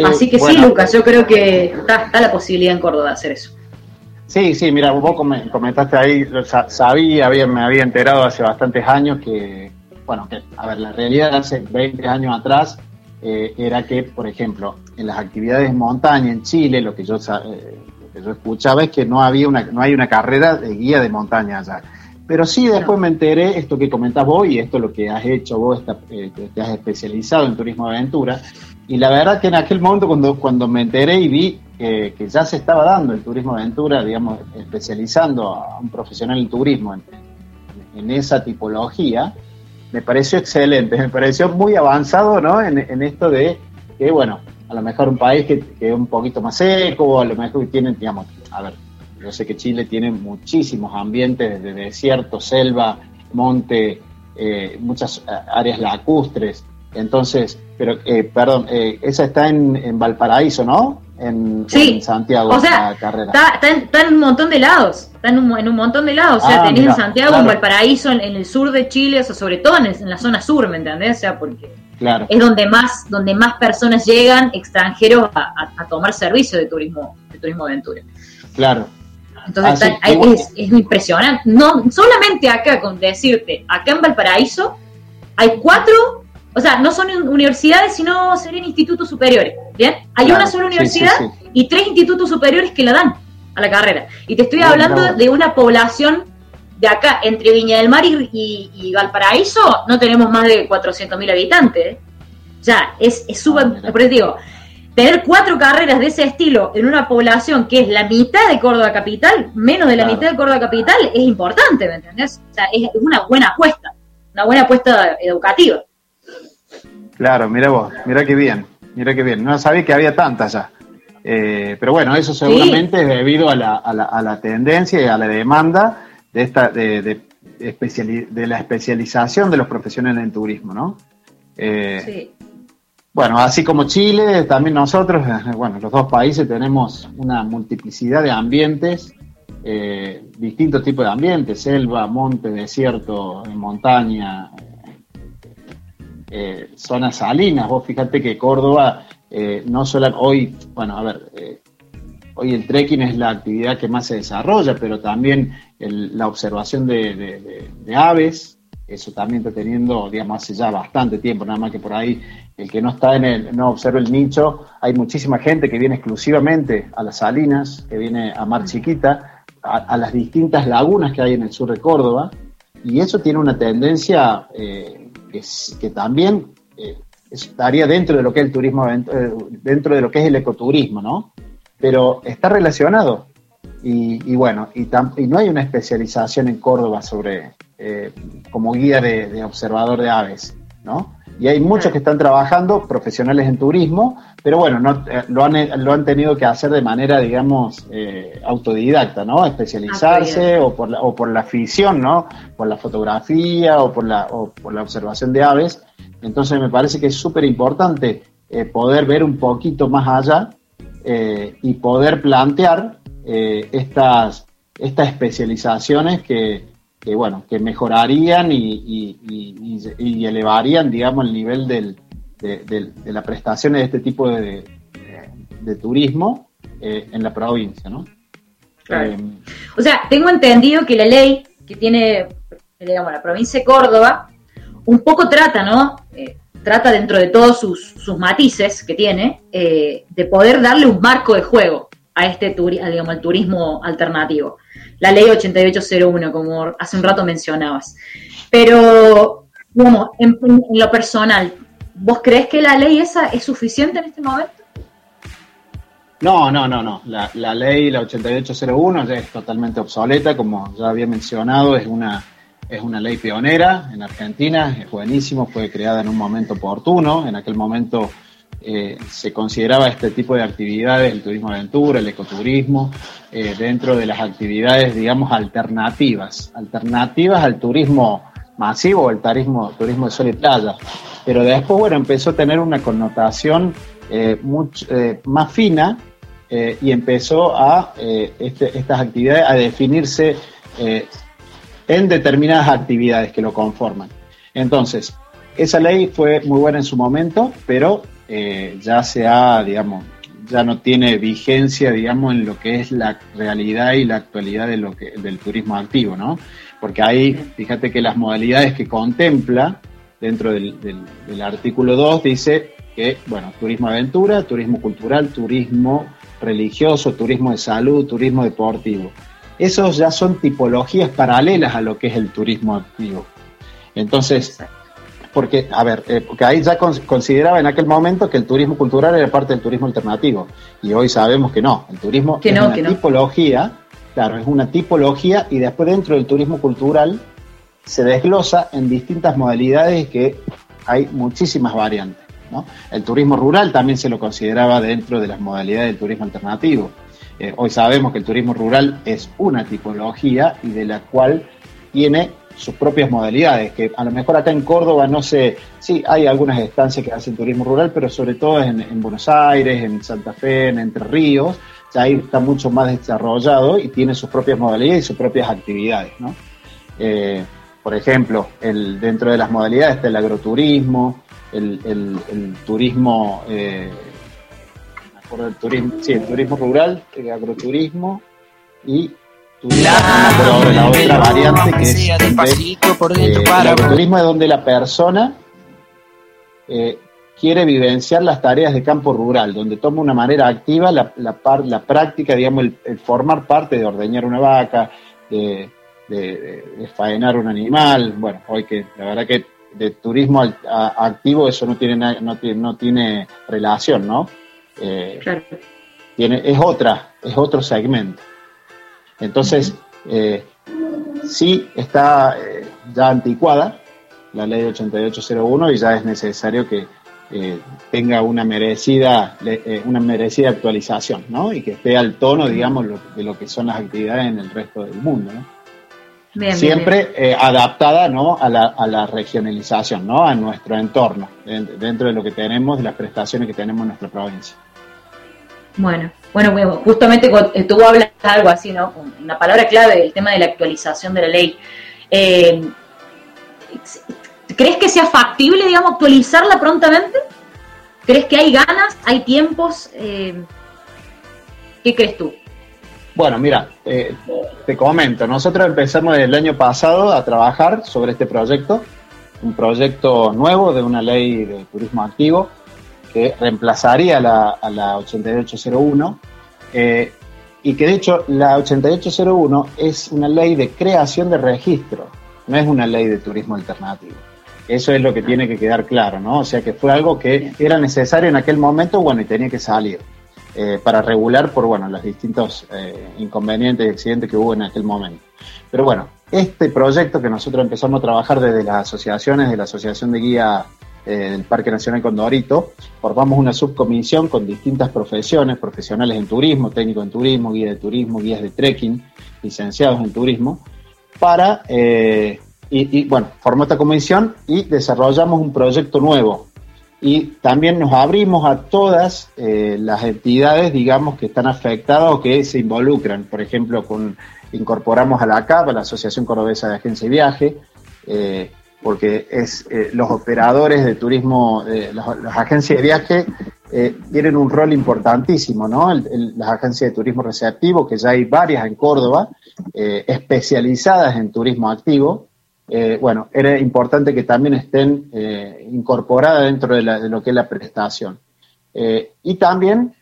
Así que sí, Lucas, yo creo que está, está la posibilidad en Córdoba de hacer eso. Sí, sí, mira, vos comentaste ahí, sabía, había, me había enterado hace bastantes años que, bueno, que, a ver, la realidad hace 20 años atrás eh, era que, por ejemplo, en las actividades de montaña en Chile, lo que yo eh, que yo escuchaba es que no había una, no hay una carrera de guía de montaña allá. Pero sí después me enteré, esto que comentás vos y esto es lo que has hecho vos, esta- eh, te has especializado en turismo de aventura. Y la verdad que en aquel momento cuando, cuando me enteré y vi que, que ya se estaba dando el turismo de aventura, digamos, especializando a un profesional en turismo en, en esa tipología, me pareció excelente, [LAUGHS] me pareció muy avanzado ¿no? en, en esto de que, bueno, a lo mejor un país que, que es un poquito más seco, o a lo mejor que tienen, digamos, a ver, yo sé que Chile tiene muchísimos ambientes de desierto, selva, monte, eh, muchas eh, áreas lacustres, entonces, pero, eh, perdón, eh, esa está en, en Valparaíso, ¿no? En, Sí. en Santiago, O sea, la carrera. Está, está en, está en un montón de lados, está en un, en un montón de lados. O sea, Ah, tenés en Santiago, en claro. Valparaíso, en, en el sur de Chile, o sea, sobre todo en, en la zona sur, ¿me entendés? O sea, porque Claro, es donde más, donde más personas llegan, extranjeros, a, a- a tomar servicio de turismo, de turismo aventura. claro. Entonces Ah, sí, hay- es, es impresionante. No, solamente acá, con decirte, acá en Valparaíso hay cuatro, o sea, no son universidades, sino serían institutos superiores. ¿Bien? Hay Claro, una sola universidad sí, y tres institutos superiores que la dan a la carrera. Y te estoy hablando de una población de acá, entre Viña del Mar y, y- y Valparaíso, no tenemos más de 400.000 habitantes. ¿eh? Ya, es es súper. Ah, mira. por eso digo, tener cuatro carreras de ese estilo en una población que es la mitad de Córdoba Capital, menos de la Claro. mitad de Córdoba Capital, es importante, ¿me entendés? O sea, es, una buena apuesta, una buena apuesta educativa. Claro, mira vos, mira qué bien, mira qué bien. No sabía que había tantas ya. Eh, pero bueno, eso seguramente es debido a la, a, la, a la tendencia y a la demanda de esta de, de, especiali- de la especialización de los profesionales en turismo, ¿no? Eh, Sí. Bueno, así como Chile, también nosotros, [LAUGHS] bueno, los dos países tenemos una multiplicidad de ambientes, eh, distintos tipos de ambientes, selva, monte, desierto, montaña, eh, zonas salinas. Vos fíjate que Córdoba, eh, no solo hoy, bueno, a ver, eh, hoy el trekking es la actividad que más se desarrolla, pero también el- la observación de aves, eso también está teniendo, digamos, hace ya bastante tiempo, nada más que por ahí el que no está en el, no observa el nicho, hay muchísima gente que viene exclusivamente a las salinas, que viene a Mar Chiquita, a, a las distintas lagunas que hay en el sur de Córdoba, y eso tiene una tendencia eh, que, también eh, estaría dentro de lo que es el turismo, eh, dentro de lo que es el ecoturismo, ¿no? Pero está relacionado. Y, y bueno, y, tam- y no hay una especialización en Córdoba sobre eh, como guía de, de observador de aves, ¿no? Y hay muchos que están trabajando, profesionales en turismo, pero bueno, no, eh, lo, han, lo han tenido que hacer de manera, digamos, eh, autodidacta, ¿no? Especializarse o por, la, o por la afición, ¿no? Por la fotografía o por la, o por la observación de aves. Entonces me parece que es súper importante eh, poder ver un poquito más allá eh, y poder plantear eh, estas, estas especializaciones que, que, bueno, que mejorarían y, y- y- elevarían, digamos, el nivel del- de, de la prestación de este tipo de, de- turismo eh, en la provincia, ¿no? Claro. Eh, O sea, tengo entendido que la ley que tiene, digamos, la provincia de Córdoba, un poco trata, ¿no? Eh, trata dentro de todos sus, sus matices que tiene, eh, de poder darle un marco de juego a este turi- digamos, al turismo alternativo. La ley 8801, como hace un rato mencionabas. Pero, bueno, en, lo personal, ¿vos crees que la ley esa es suficiente en este momento? No, no, no, no. La, la ley, la 8801, ya es totalmente obsoleta, como ya había mencionado, es una, es una ley pionera en Argentina, es buenísimo, fue creada en un momento oportuno, en aquel momento eh, se consideraba este tipo de actividades, el turismo aventura, el ecoturismo, eh, dentro de las actividades, digamos, alternativas, alternativas al turismo masivo, el turismo, turismo de sol y playa. Pero después, bueno, empezó a tener una connotación eh, eh, más fina y empezó a este- estas actividades a definirse en determinadas actividades que lo conforman. Entonces, esa ley fue muy buena en su momento, pero eh, ya se ha, digamos, ya no tiene vigencia, digamos, en lo que es la realidad y la actualidad de lo del turismo activo, ¿no? Porque ahí, fíjate que las modalidades que contempla dentro del artículo 2 dice que, bueno, turismo aventura, turismo cultural, turismo religioso, turismo de salud, turismo deportivo. Esos ya son tipologías paralelas a lo que es el turismo activo. Entonces, porque, a ver, eh, porque ahí ya con- consideraba en aquel momento que el turismo cultural era parte del turismo alternativo. Y hoy sabemos que no. El turismo Que es no, una que no. tipología, claro, es una tipología y después dentro del turismo cultural se desglosa en distintas modalidades que hay muchísimas variantes. ¿no? El turismo rural también se lo consideraba dentro de las modalidades del turismo alternativo. Eh, hoy sabemos que el turismo rural es una tipología y de la cual tiene sus propias modalidades, que a lo mejor acá en Córdoba no sé, sí, hay algunas estancias que hacen turismo rural, pero sobre todo en, en Buenos Aires, en Santa Fe, en Entre Ríos, ya ahí está mucho más desarrollado y tiene sus propias modalidades y sus propias actividades, ¿no? Eh, por ejemplo, el, dentro de las modalidades está el agroturismo, el, el- turismo, eh, turismo, sí, el turismo rural, el agroturismo y ahora la otra variante que es donde, eh, el agroturismo es donde la persona eh, quiere vivenciar las tareas de campo rural, donde toma una manera activa la, la, par- la práctica, digamos, el, el formar parte de ordeñar una vaca, de, de- de- de faenar un animal. Bueno, hoy que la verdad que de turismo al- a- activo eso no tiene, no tiene, no tiene relación, ¿no? Eh, Claro. tiene, es otra, es otro segmento. Entonces, eh, sí está eh, ya anticuada la ley 8801 y ya es necesario que eh, tenga una merecida, una merecida actualización, ¿no? Y que esté al tono, digamos, lo- de lo que son las actividades en el resto del mundo, ¿no? Bien, bien, Siempre eh, adaptada, ¿no? A la, a la regionalización, ¿no? A nuestro entorno, en- dentro de lo que tenemos, de las prestaciones que tenemos en nuestra provincia. Bueno, bueno, justamente tú hablas algo así, ¿no? Una palabra clave, el tema de la actualización de la ley. Eh, ¿Crees que sea factible, digamos, actualizarla prontamente? ¿Crees que hay ganas, hay tiempos? Eh, ¿Qué crees tú? Bueno, mira, eh, te comento, nosotros empezamos el año pasado a trabajar sobre este proyecto, un proyecto nuevo de una ley de turismo activo que reemplazaría la, a la 8801 eh, y que de hecho la 8801 es una ley de creación de registro, no es una ley de turismo alternativo. Eso es lo que tiene que quedar claro, ¿no? O sea que fue algo que era necesario en aquel momento, bueno, y tenía que salir eh, para regular por bueno los distintos eh, inconvenientes y accidentes que hubo en aquel momento. Pero bueno, este proyecto que nosotros empezamos a trabajar desde las asociaciones, de la Asociación de Guía del Parque Nacional Condorito, formamos una subcomisión con distintas profesiones, profesionales en turismo, técnicos en turismo, guías de turismo, guías de trekking, licenciados en turismo, para, eh, y, y, bueno, formó esta comisión y desarrollamos un proyecto nuevo y también nos abrimos a todas eh, las entidades, digamos, que están afectadas o que se involucran. Por ejemplo, con, incorporamos a la CAP, a la Asociación Cordobesa de Agencia de Viaje, eh, porque es eh, los operadores de turismo, eh, las, agencias de viaje eh, tienen un rol importantísimo, ¿no? Las agencias de turismo receptivo, que ya hay varias en Córdoba, especializadas en turismo activo, bueno, era importante que también estén incorporadas dentro de, lo que es la prestación. Y también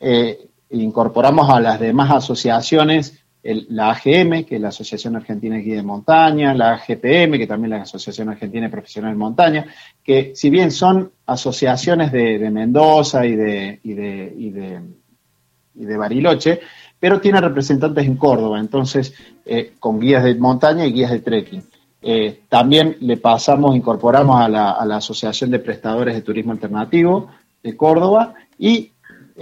incorporamos a las demás asociaciones, la AGM, que es la Asociación Argentina de Guía de Montaña, la AGPM, que también es la Asociación Argentina de Profesionales de Montaña, que si bien son asociaciones de, de Mendoza y de, y, de, y, de, y de Bariloche, pero tienen representantes en Córdoba, entonces eh, con guías de montaña y guías de trekking. Eh, también le pasamos, incorporamos a la, a la, Asociación de Prestadores de Turismo Alternativo de Córdoba y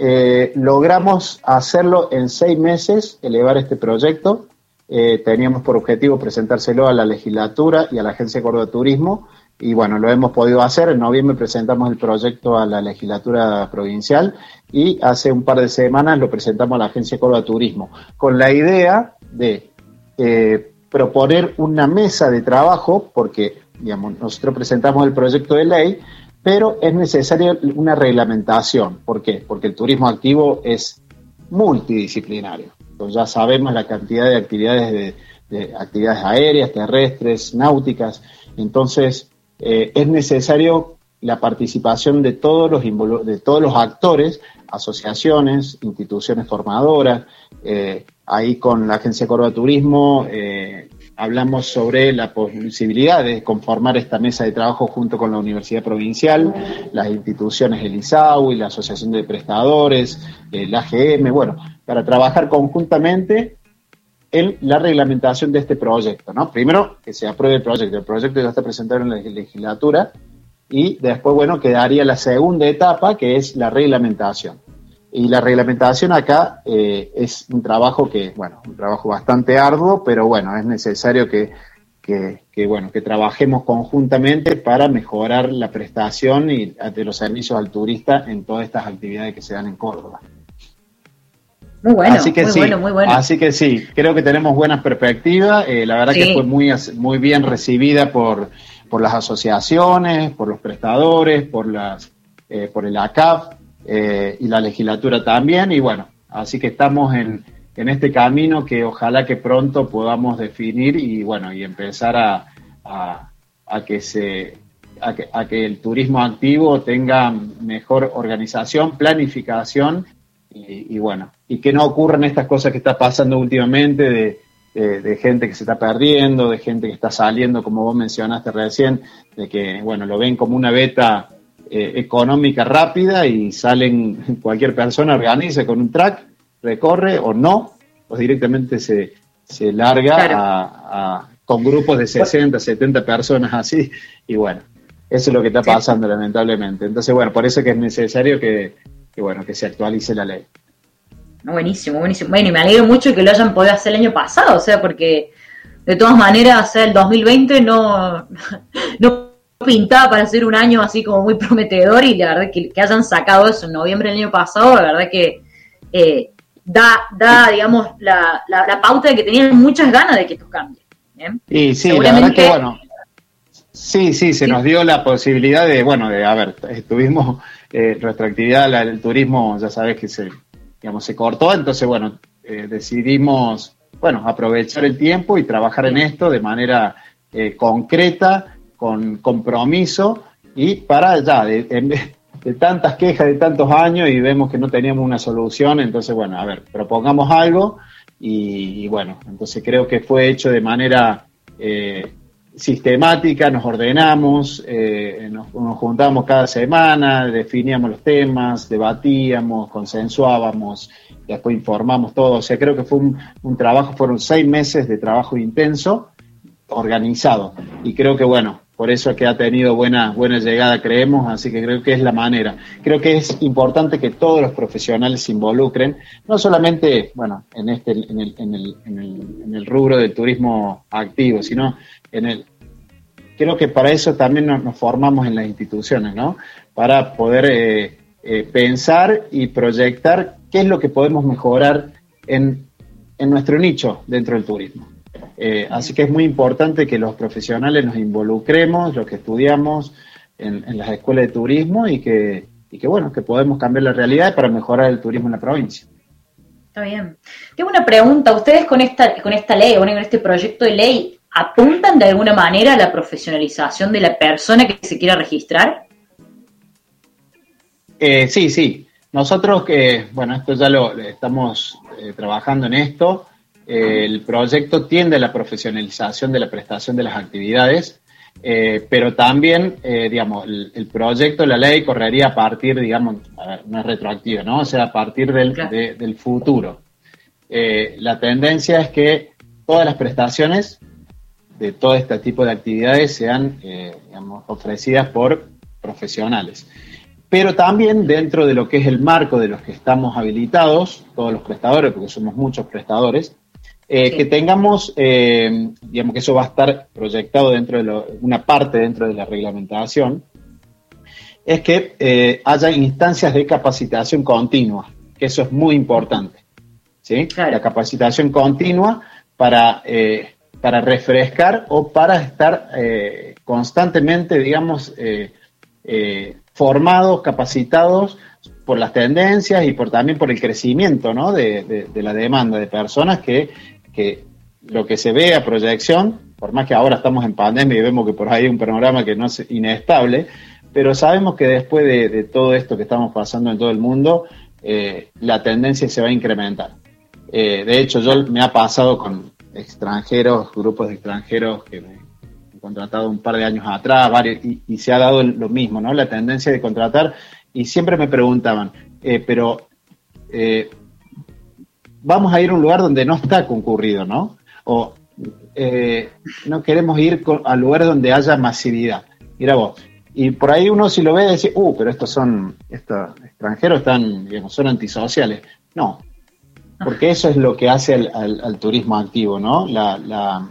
eh, logramos hacerlo en seis meses, elevar este proyecto. Eh, teníamos por objetivo presentárselo a la legislatura y a la Agencia de Córdoba Turismo y bueno, lo hemos podido hacer. En noviembre presentamos el proyecto a la legislatura provincial y hace un par de semanas lo presentamos a la Agencia de Córdoba Turismo con la idea de eh, proponer una mesa de trabajo, porque digamos, nosotros presentamos el proyecto de ley, pero es necesaria una reglamentación. ¿Por qué? Porque el turismo activo es multidisciplinario. Ya sabemos la cantidad de actividades de, de actividades aéreas, terrestres, náuticas. Entonces eh, es necesario la participación de todos los, de todos los actores, asociaciones, instituciones formadoras. eh, ahí con la Agencia Córdoba Turismo eh, hablamos sobre la posibilidad de conformar esta mesa de trabajo junto con la Universidad Provincial, las instituciones el ISAU y la Asociación de Prestadores, el AGM, bueno, para trabajar conjuntamente en la reglamentación de este proyecto, ¿no? Primero, que se apruebe el proyecto. El proyecto ya está presentado en la legislatura y después, bueno, quedaría la segunda etapa, que es la reglamentación. Y la reglamentación acá eh, es un trabajo que, bueno, un trabajo bastante arduo, pero bueno, es necesario que, que, que, bueno, que trabajemos conjuntamente para mejorar la prestación y de los servicios al turista en todas estas actividades que se dan en Córdoba. Muy bueno, así que muy sí, bueno, muy bueno. Así que sí, creo que tenemos buenas perspectivas. eh, la verdad Sí. que fue muy, muy bien recibida por, por las asociaciones, por los prestadores, por, las, eh, por el ACAF eh, y la legislatura también. Y bueno, así que estamos en, en este camino que ojalá que pronto podamos definir y bueno, y empezar a, a, que se a que, a que el turismo activo tenga mejor organización, planificación y, bueno, y que no ocurran estas cosas que está pasando últimamente de- de gente que se está perdiendo, de gente que está saliendo, como vos mencionaste recién, de que, bueno, lo ven como una beta eh, económica rápida y salen, [LAUGHS] cualquier persona organiza con un track, recorre o no, o directamente se, se larga Claro. a, a- con grupos de 60, 70 personas así, y bueno, eso es lo que está Sí. pasando lamentablemente. Entonces, bueno, por eso que es necesario que, que, bueno, que se actualice la ley. No, buenísimo, buenísimo. Bueno, y me alegro mucho que lo hayan podido hacer el año pasado, o sea, porque de todas maneras, o sea, el 2020 no, [LAUGHS] no pintaba para ser un año así como muy prometedor y la verdad que, que hayan sacado eso en noviembre del año pasado, la verdad que eh, da, da, digamos, la, la, la pauta de que tenían muchas ganas de que esto cambie. Y sí, la verdad que bueno, sí, sí, se Sí. nos dio la posibilidad de, bueno, de, a ver, estuvimos, [LAUGHS] eh, nuestra actividad, la del turismo, ya sabes que se, digamos, se cortó, entonces, bueno, eh, decidimos, bueno, aprovechar el tiempo y trabajar en esto de manera concreta, con compromiso y para ya, de, tantas quejas de tantos años y vemos que no teníamos una solución, entonces, bueno, a ver, propongamos algo y, bueno, entonces creo que fue hecho de manera eh, sistemática, nos ordenamos, eh, nos, nos juntábamos cada semana, definíamos los temas, debatíamos, consensuábamos, después informamos todo, o sea, creo que fue un trabajo, fueron seis meses de trabajo intenso, organizado, y creo que bueno, por eso es que ha tenido buena, buena llegada, creemos, así que creo que es la manera. Creo que es importante que todos los profesionales se involucren, no solamente, bueno, en este, en el, en el, en el, en el rubro del turismo activo, sino en el, creo que para eso también nos, nos formamos en las instituciones, ¿no? Para poder eh, eh, pensar y proyectar qué es lo que podemos mejorar en, en nuestro nicho dentro del turismo. Eh, así que es muy importante que los profesionales nos involucremos, los que estudiamos en, en las escuelas de turismo y que, y que, bueno, que podemos cambiar la realidad para mejorar el turismo en la provincia. Está bien. Tengo una pregunta. ¿Ustedes con esta, con esta ley, con este proyecto de ley, apuntan de alguna manera a la profesionalización de la persona que se quiera registrar? Eh, sí, sí. Nosotros que, bueno, esto ya lo estamos eh, trabajando en esto. El proyecto tiende a la profesionalización de la prestación de las actividades, eh, pero también, eh, digamos, el, el, proyecto, la ley correría a partir, digamos, no es retroactivo, ¿no? O sea, a partir del, Claro. de- del futuro. Eh, la tendencia es que todas las prestaciones de todo este tipo de actividades sean, digamos, ofrecidas por profesionales pero también dentro de lo que es el marco de los que estamos habilitados, todos los prestadores, porque somos muchos prestadores, eh, Sí. que tengamos, eh, digamos que eso va a estar proyectado dentro de lo- una parte dentro de la reglamentación, es que eh, haya instancias de capacitación continua, que eso es muy importante. ¿sí? Claro. La capacitación continua para, para refrescar o para estar constantemente, digamos, formados, capacitados por las tendencias y por también por el crecimiento ¿no? de, de- de la demanda de personas que, que lo que se ve a proyección, por más que ahora estamos en pandemia y vemos que por ahí hay un panorama que no es inestable, pero sabemos que después de, todo esto que estamos pasando en todo el mundo, eh, la tendencia se va a incrementar. Eh, de hecho, yo me ha pasado con extranjeros, grupos de extranjeros que me he contratado un par de años atrás, varios, y, se ha dado lo mismo, ¿no? La tendencia de contratar, y siempre me preguntaban, eh, pero vamos a ir a un lugar donde no está concurrido, ¿no? O eh, no queremos ir a lugares donde haya masividad. Mira vos. Y por ahí uno si lo ve dice, uh, pero estos son, estos extranjeros están, digamos, son antisociales. No, porque eso es lo que hace al, turismo activo, ¿no? La, la-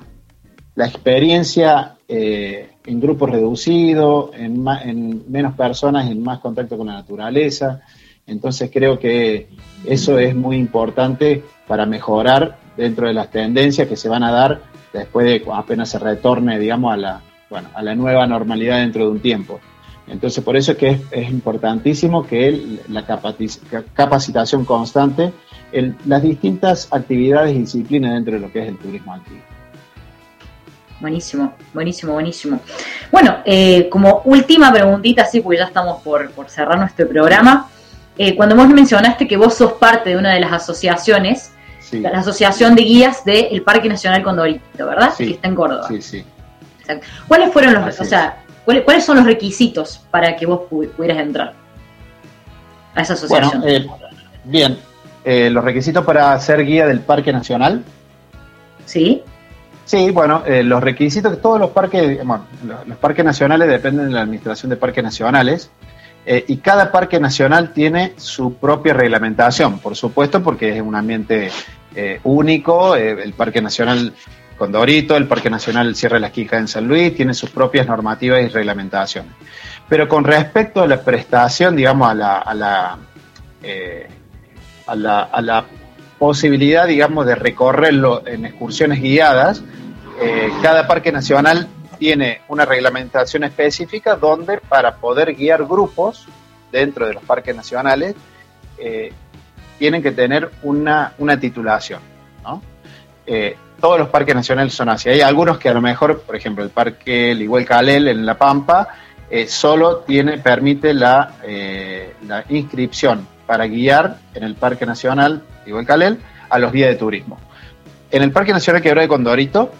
experiencia eh, en grupos reducidos, en, en menos personas, en más contacto con la naturaleza. Entonces creo que eso es muy importante para mejorar dentro de las tendencias que se van a dar después de apenas se retorne, digamos, a la, bueno, a la nueva normalidad dentro de un tiempo. Entonces, por eso es que es, importantísimo que la capaci- ca- capacitación constante en las distintas actividades y disciplinas dentro de lo que es el turismo activo. Buenísimo, buenísimo, buenísimo. Bueno, eh, como última preguntita, sí, porque ya estamos por, por cerrar nuestro programa. Eh, cuando vos mencionaste que vos sos parte de una de las asociaciones, Sí, la Asociación de Guías del Parque Nacional Condorito, ¿verdad? Sí. Que está en Córdoba. sí, sí. Exacto. ¿Cuáles fueron los, Así o sea, cuáles, cuáles son los requisitos para que vos pu- pudieras entrar a esa asociación? Bueno, eh, bien. Eh, los requisitos para ser guía del Parque Nacional. ¿Sí? Sí, bueno, eh, los requisitos que todos los parques, bueno, los parques nacionales dependen de la Administración de Parques Nacionales eh, y cada parque nacional tiene su propia reglamentación, por supuesto, porque es un ambiente eh, único. eh, el Parque Nacional Condorito, el Parque Nacional Sierra de las Quijas en San Luis, tiene sus propias normativas y reglamentaciones. Pero con respecto a la prestación, digamos, a la, a la, a la, a la posibilidad, digamos, de recorrerlo en excursiones guiadas, cada parque nacional tiene una reglamentación específica donde para poder guiar grupos dentro de los parques nacionales eh, tienen que tener una, una titulación. ¿no? Eh, todos los parques nacionales son así. Hay algunos que a lo mejor, por ejemplo, el parque Liguel Calel en La Pampa, eh, solo tiene, permite la, inscripción para guiar en el Parque Nacional Liguel Calel a los guías de turismo. En el Parque Nacional Quebrada de Condorito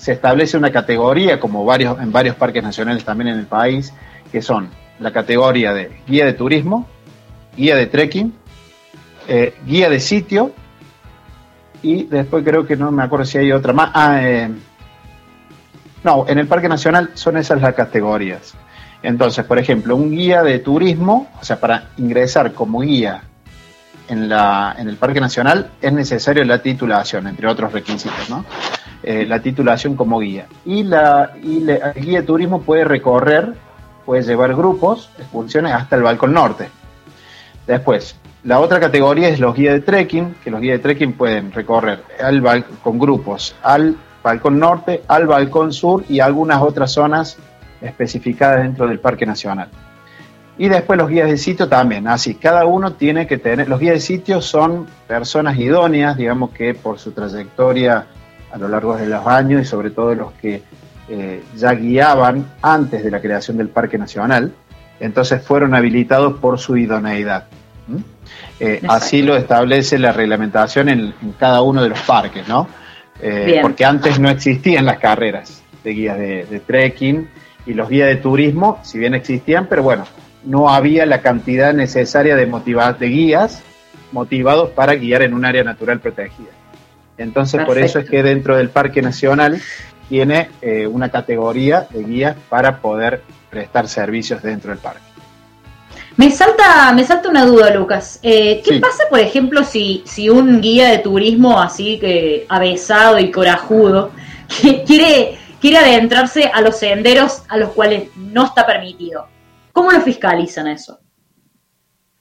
se establece una categoría, como varios, en varios parques nacionales también en el país, que son la categoría de guía de turismo, guía de trekking, eh, guía de sitio, y después creo que no me acuerdo si hay otra más. Ah, eh, no, en el Parque Nacional son esas las categorías. Entonces, por ejemplo, un guía de turismo, o sea, para ingresar como guía en, la, en el Parque Nacional es necesario la titulación, entre otros requisitos, ¿no? Eh, la titulación como guía. Y, la, y la- el guía de turismo puede recorrer, puede llevar grupos, excursiones hasta el Balcón Norte. Después, la otra categoría es los guías de trekking, que los guías de trekking pueden recorrer al con grupos al Balcón Norte, al Balcón Sur y algunas otras zonas especificadas dentro del Parque Nacional. Y después los guías de sitio también, así, cada uno tiene que tener, los guías de sitio son personas idóneas, digamos que por su trayectoria a lo largo de los años y sobre todo los que eh, ya guiaban antes de la creación del Parque Nacional, entonces fueron habilitados por su idoneidad. ¿Mm? Eh, así lo establece la reglamentación en, en cada uno de los parques, ¿no? Eh, porque antes no existían las carreras de guías de, de trekking y los guías de turismo, si bien existían, pero bueno, no había la cantidad necesaria de, motiva- de guías motivados para guiar en un área natural protegida. Entonces, por eso es que dentro del Parque Nacional tiene eh, una categoría de guías para poder prestar servicios dentro del parque. Me salta, me salta una duda, Lucas. Eh, ¿Qué Sí. pasa, por ejemplo, si, si un guía de turismo así que avesado y corajudo [LAUGHS] que quiere, quiere adentrarse a los senderos a los cuales no está permitido? ¿Cómo lo fiscalizan eso?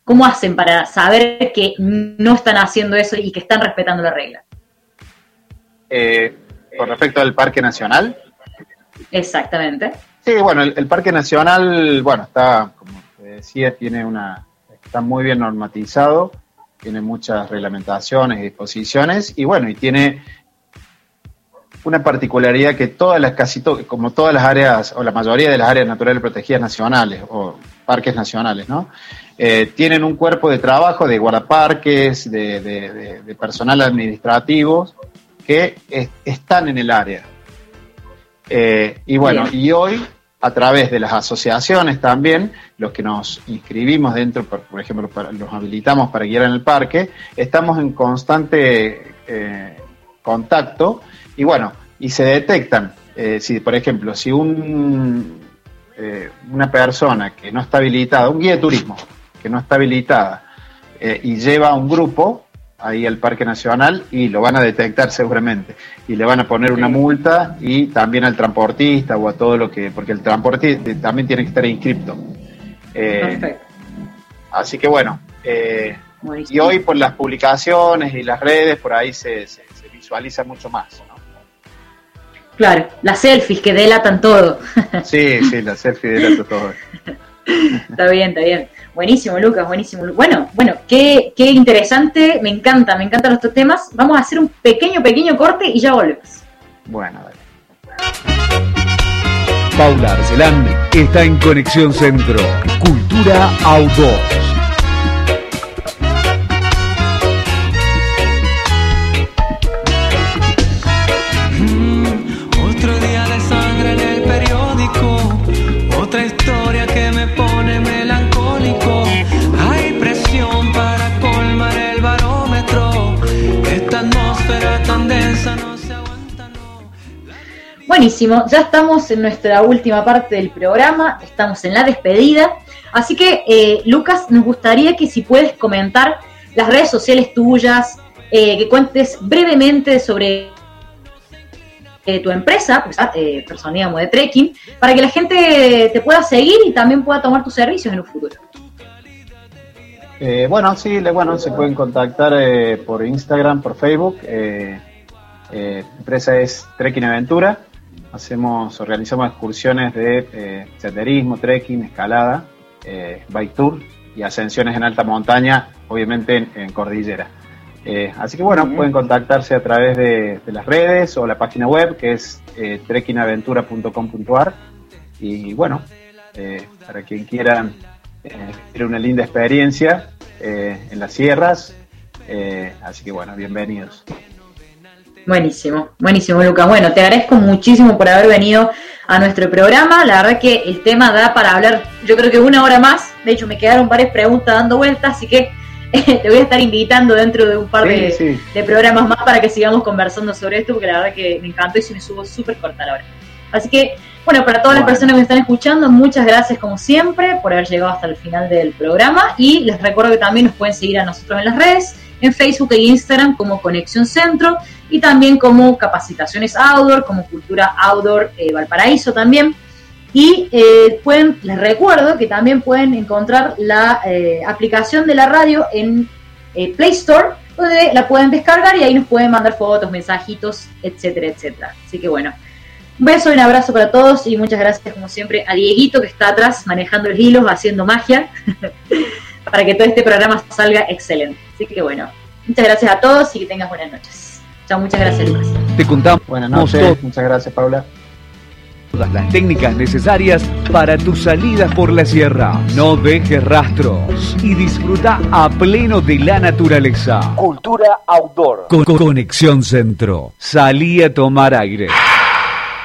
¿Cómo hacen para saber que no están haciendo eso y que están respetando la regla? Eh, con respecto al Parque Nacional, Exactamente. Sí, bueno, el, el Parque Nacional, bueno, está, como te decía, tiene una, está muy bien normatizado, tiene muchas reglamentaciones y disposiciones, y bueno, y tiene una particularidad que todas las, casi to- como todas las áreas, o la mayoría de las áreas naturales protegidas nacionales, o parques nacionales, ¿no? Eh, tienen un cuerpo de trabajo de guardaparques, de, de- de- de personal administrativo, que es- están en el área. Eh, y bueno, Bien. y hoy, a través de las asociaciones también, los que nos inscribimos dentro, por, por ejemplo, para- los habilitamos para guiar en el parque, estamos en constante eh, contacto y bueno, y se detectan, eh, si por ejemplo, si un, una persona que no está habilitada, un guía de turismo que no está habilitada y lleva a un grupo ahí al Parque Nacional y lo van a detectar seguramente y le van a poner una multa y también al transportista o a todo lo que, porque el transportista también tiene que estar inscripto. Eh, Perfecto. así que bueno, eh, y hoy por las publicaciones y las redes, por ahí se, se- se visualiza mucho más. ¿no? Claro, las selfies que delatan todo. Sí, sí, la selfie de todo. [LAUGHS] está bien, está bien. Buenísimo, Lucas, buenísimo. Bueno, bueno, qué, qué interesante. Me encanta, me encantan estos temas. Vamos a hacer un pequeño, pequeño corte y ya volvemos. Bueno, dale. Paula Arcelán está en Conexión Centro. Cultura Outdoors. Buenísimo, ya estamos en nuestra última parte del programa, estamos en la despedida. Así que, eh, Lucas, nos gustaría que si puedes comentar las redes sociales tuyas, eh, que cuentes brevemente sobre eh, tu empresa, pues, ah, eh, Personíamo de Trekking, para que la gente te pueda seguir y también pueda tomar tus servicios en un futuro. Eh, bueno, sí, bueno, se pueden contactar eh, por Instagram, por Facebook. Eh, eh, empresa es Trekking Aventura. Hacemos, organizamos excursiones de eh, senderismo, trekking, escalada, eh, bike tour y ascensiones en alta montaña, obviamente en, en cordillera. Eh, así que bueno, pueden contactarse a través de, de las redes o la página web que es trekkingaventura.com.ar y bueno, para quien quiera tener una linda experiencia en las sierras, así que bueno, bienvenidos. Buenísimo, buenísimo, Lucas. Bueno, te agradezco muchísimo por haber venido a nuestro programa. La verdad que el tema da para hablar, yo creo que una hora más. De hecho, me quedaron varias preguntas dando vueltas, así que [LAUGHS] te voy a estar invitando dentro de un par Sí, de, sí. de programas más para que sigamos conversando sobre esto, porque la verdad que me encantó y se me subo súper corta la hora. Así que, bueno, para todas las personas que me están escuchando, muchas gracias como siempre por haber llegado hasta el final del programa y les recuerdo que también nos pueden seguir a nosotros en las redes, en Facebook e Instagram como Conexión Centro y también como Capacitaciones Outdoor, como Cultura Outdoor eh, Valparaíso también. Y eh, pueden, les recuerdo que también pueden encontrar la eh, aplicación de la radio en eh, Play Store, donde la pueden descargar y ahí nos pueden mandar fotos, mensajitos, etcétera, etcétera. Así que bueno, beso y un abrazo para todos y muchas gracias como siempre a Dieguito que está atrás manejando los hilos, haciendo magia, [LAUGHS] para que todo este programa salga excelente. Así que bueno, muchas gracias a todos y que tengas buenas noches. Chao, muchas gracias Lucas. Te contamos Buenas noches, muchas gracias Paula. todas las técnicas necesarias para tu salida por la sierra. No dejes rastros y disfruta a pleno de la naturaleza. Cultura outdoor. Con Conexión Centro. Salí a tomar aire.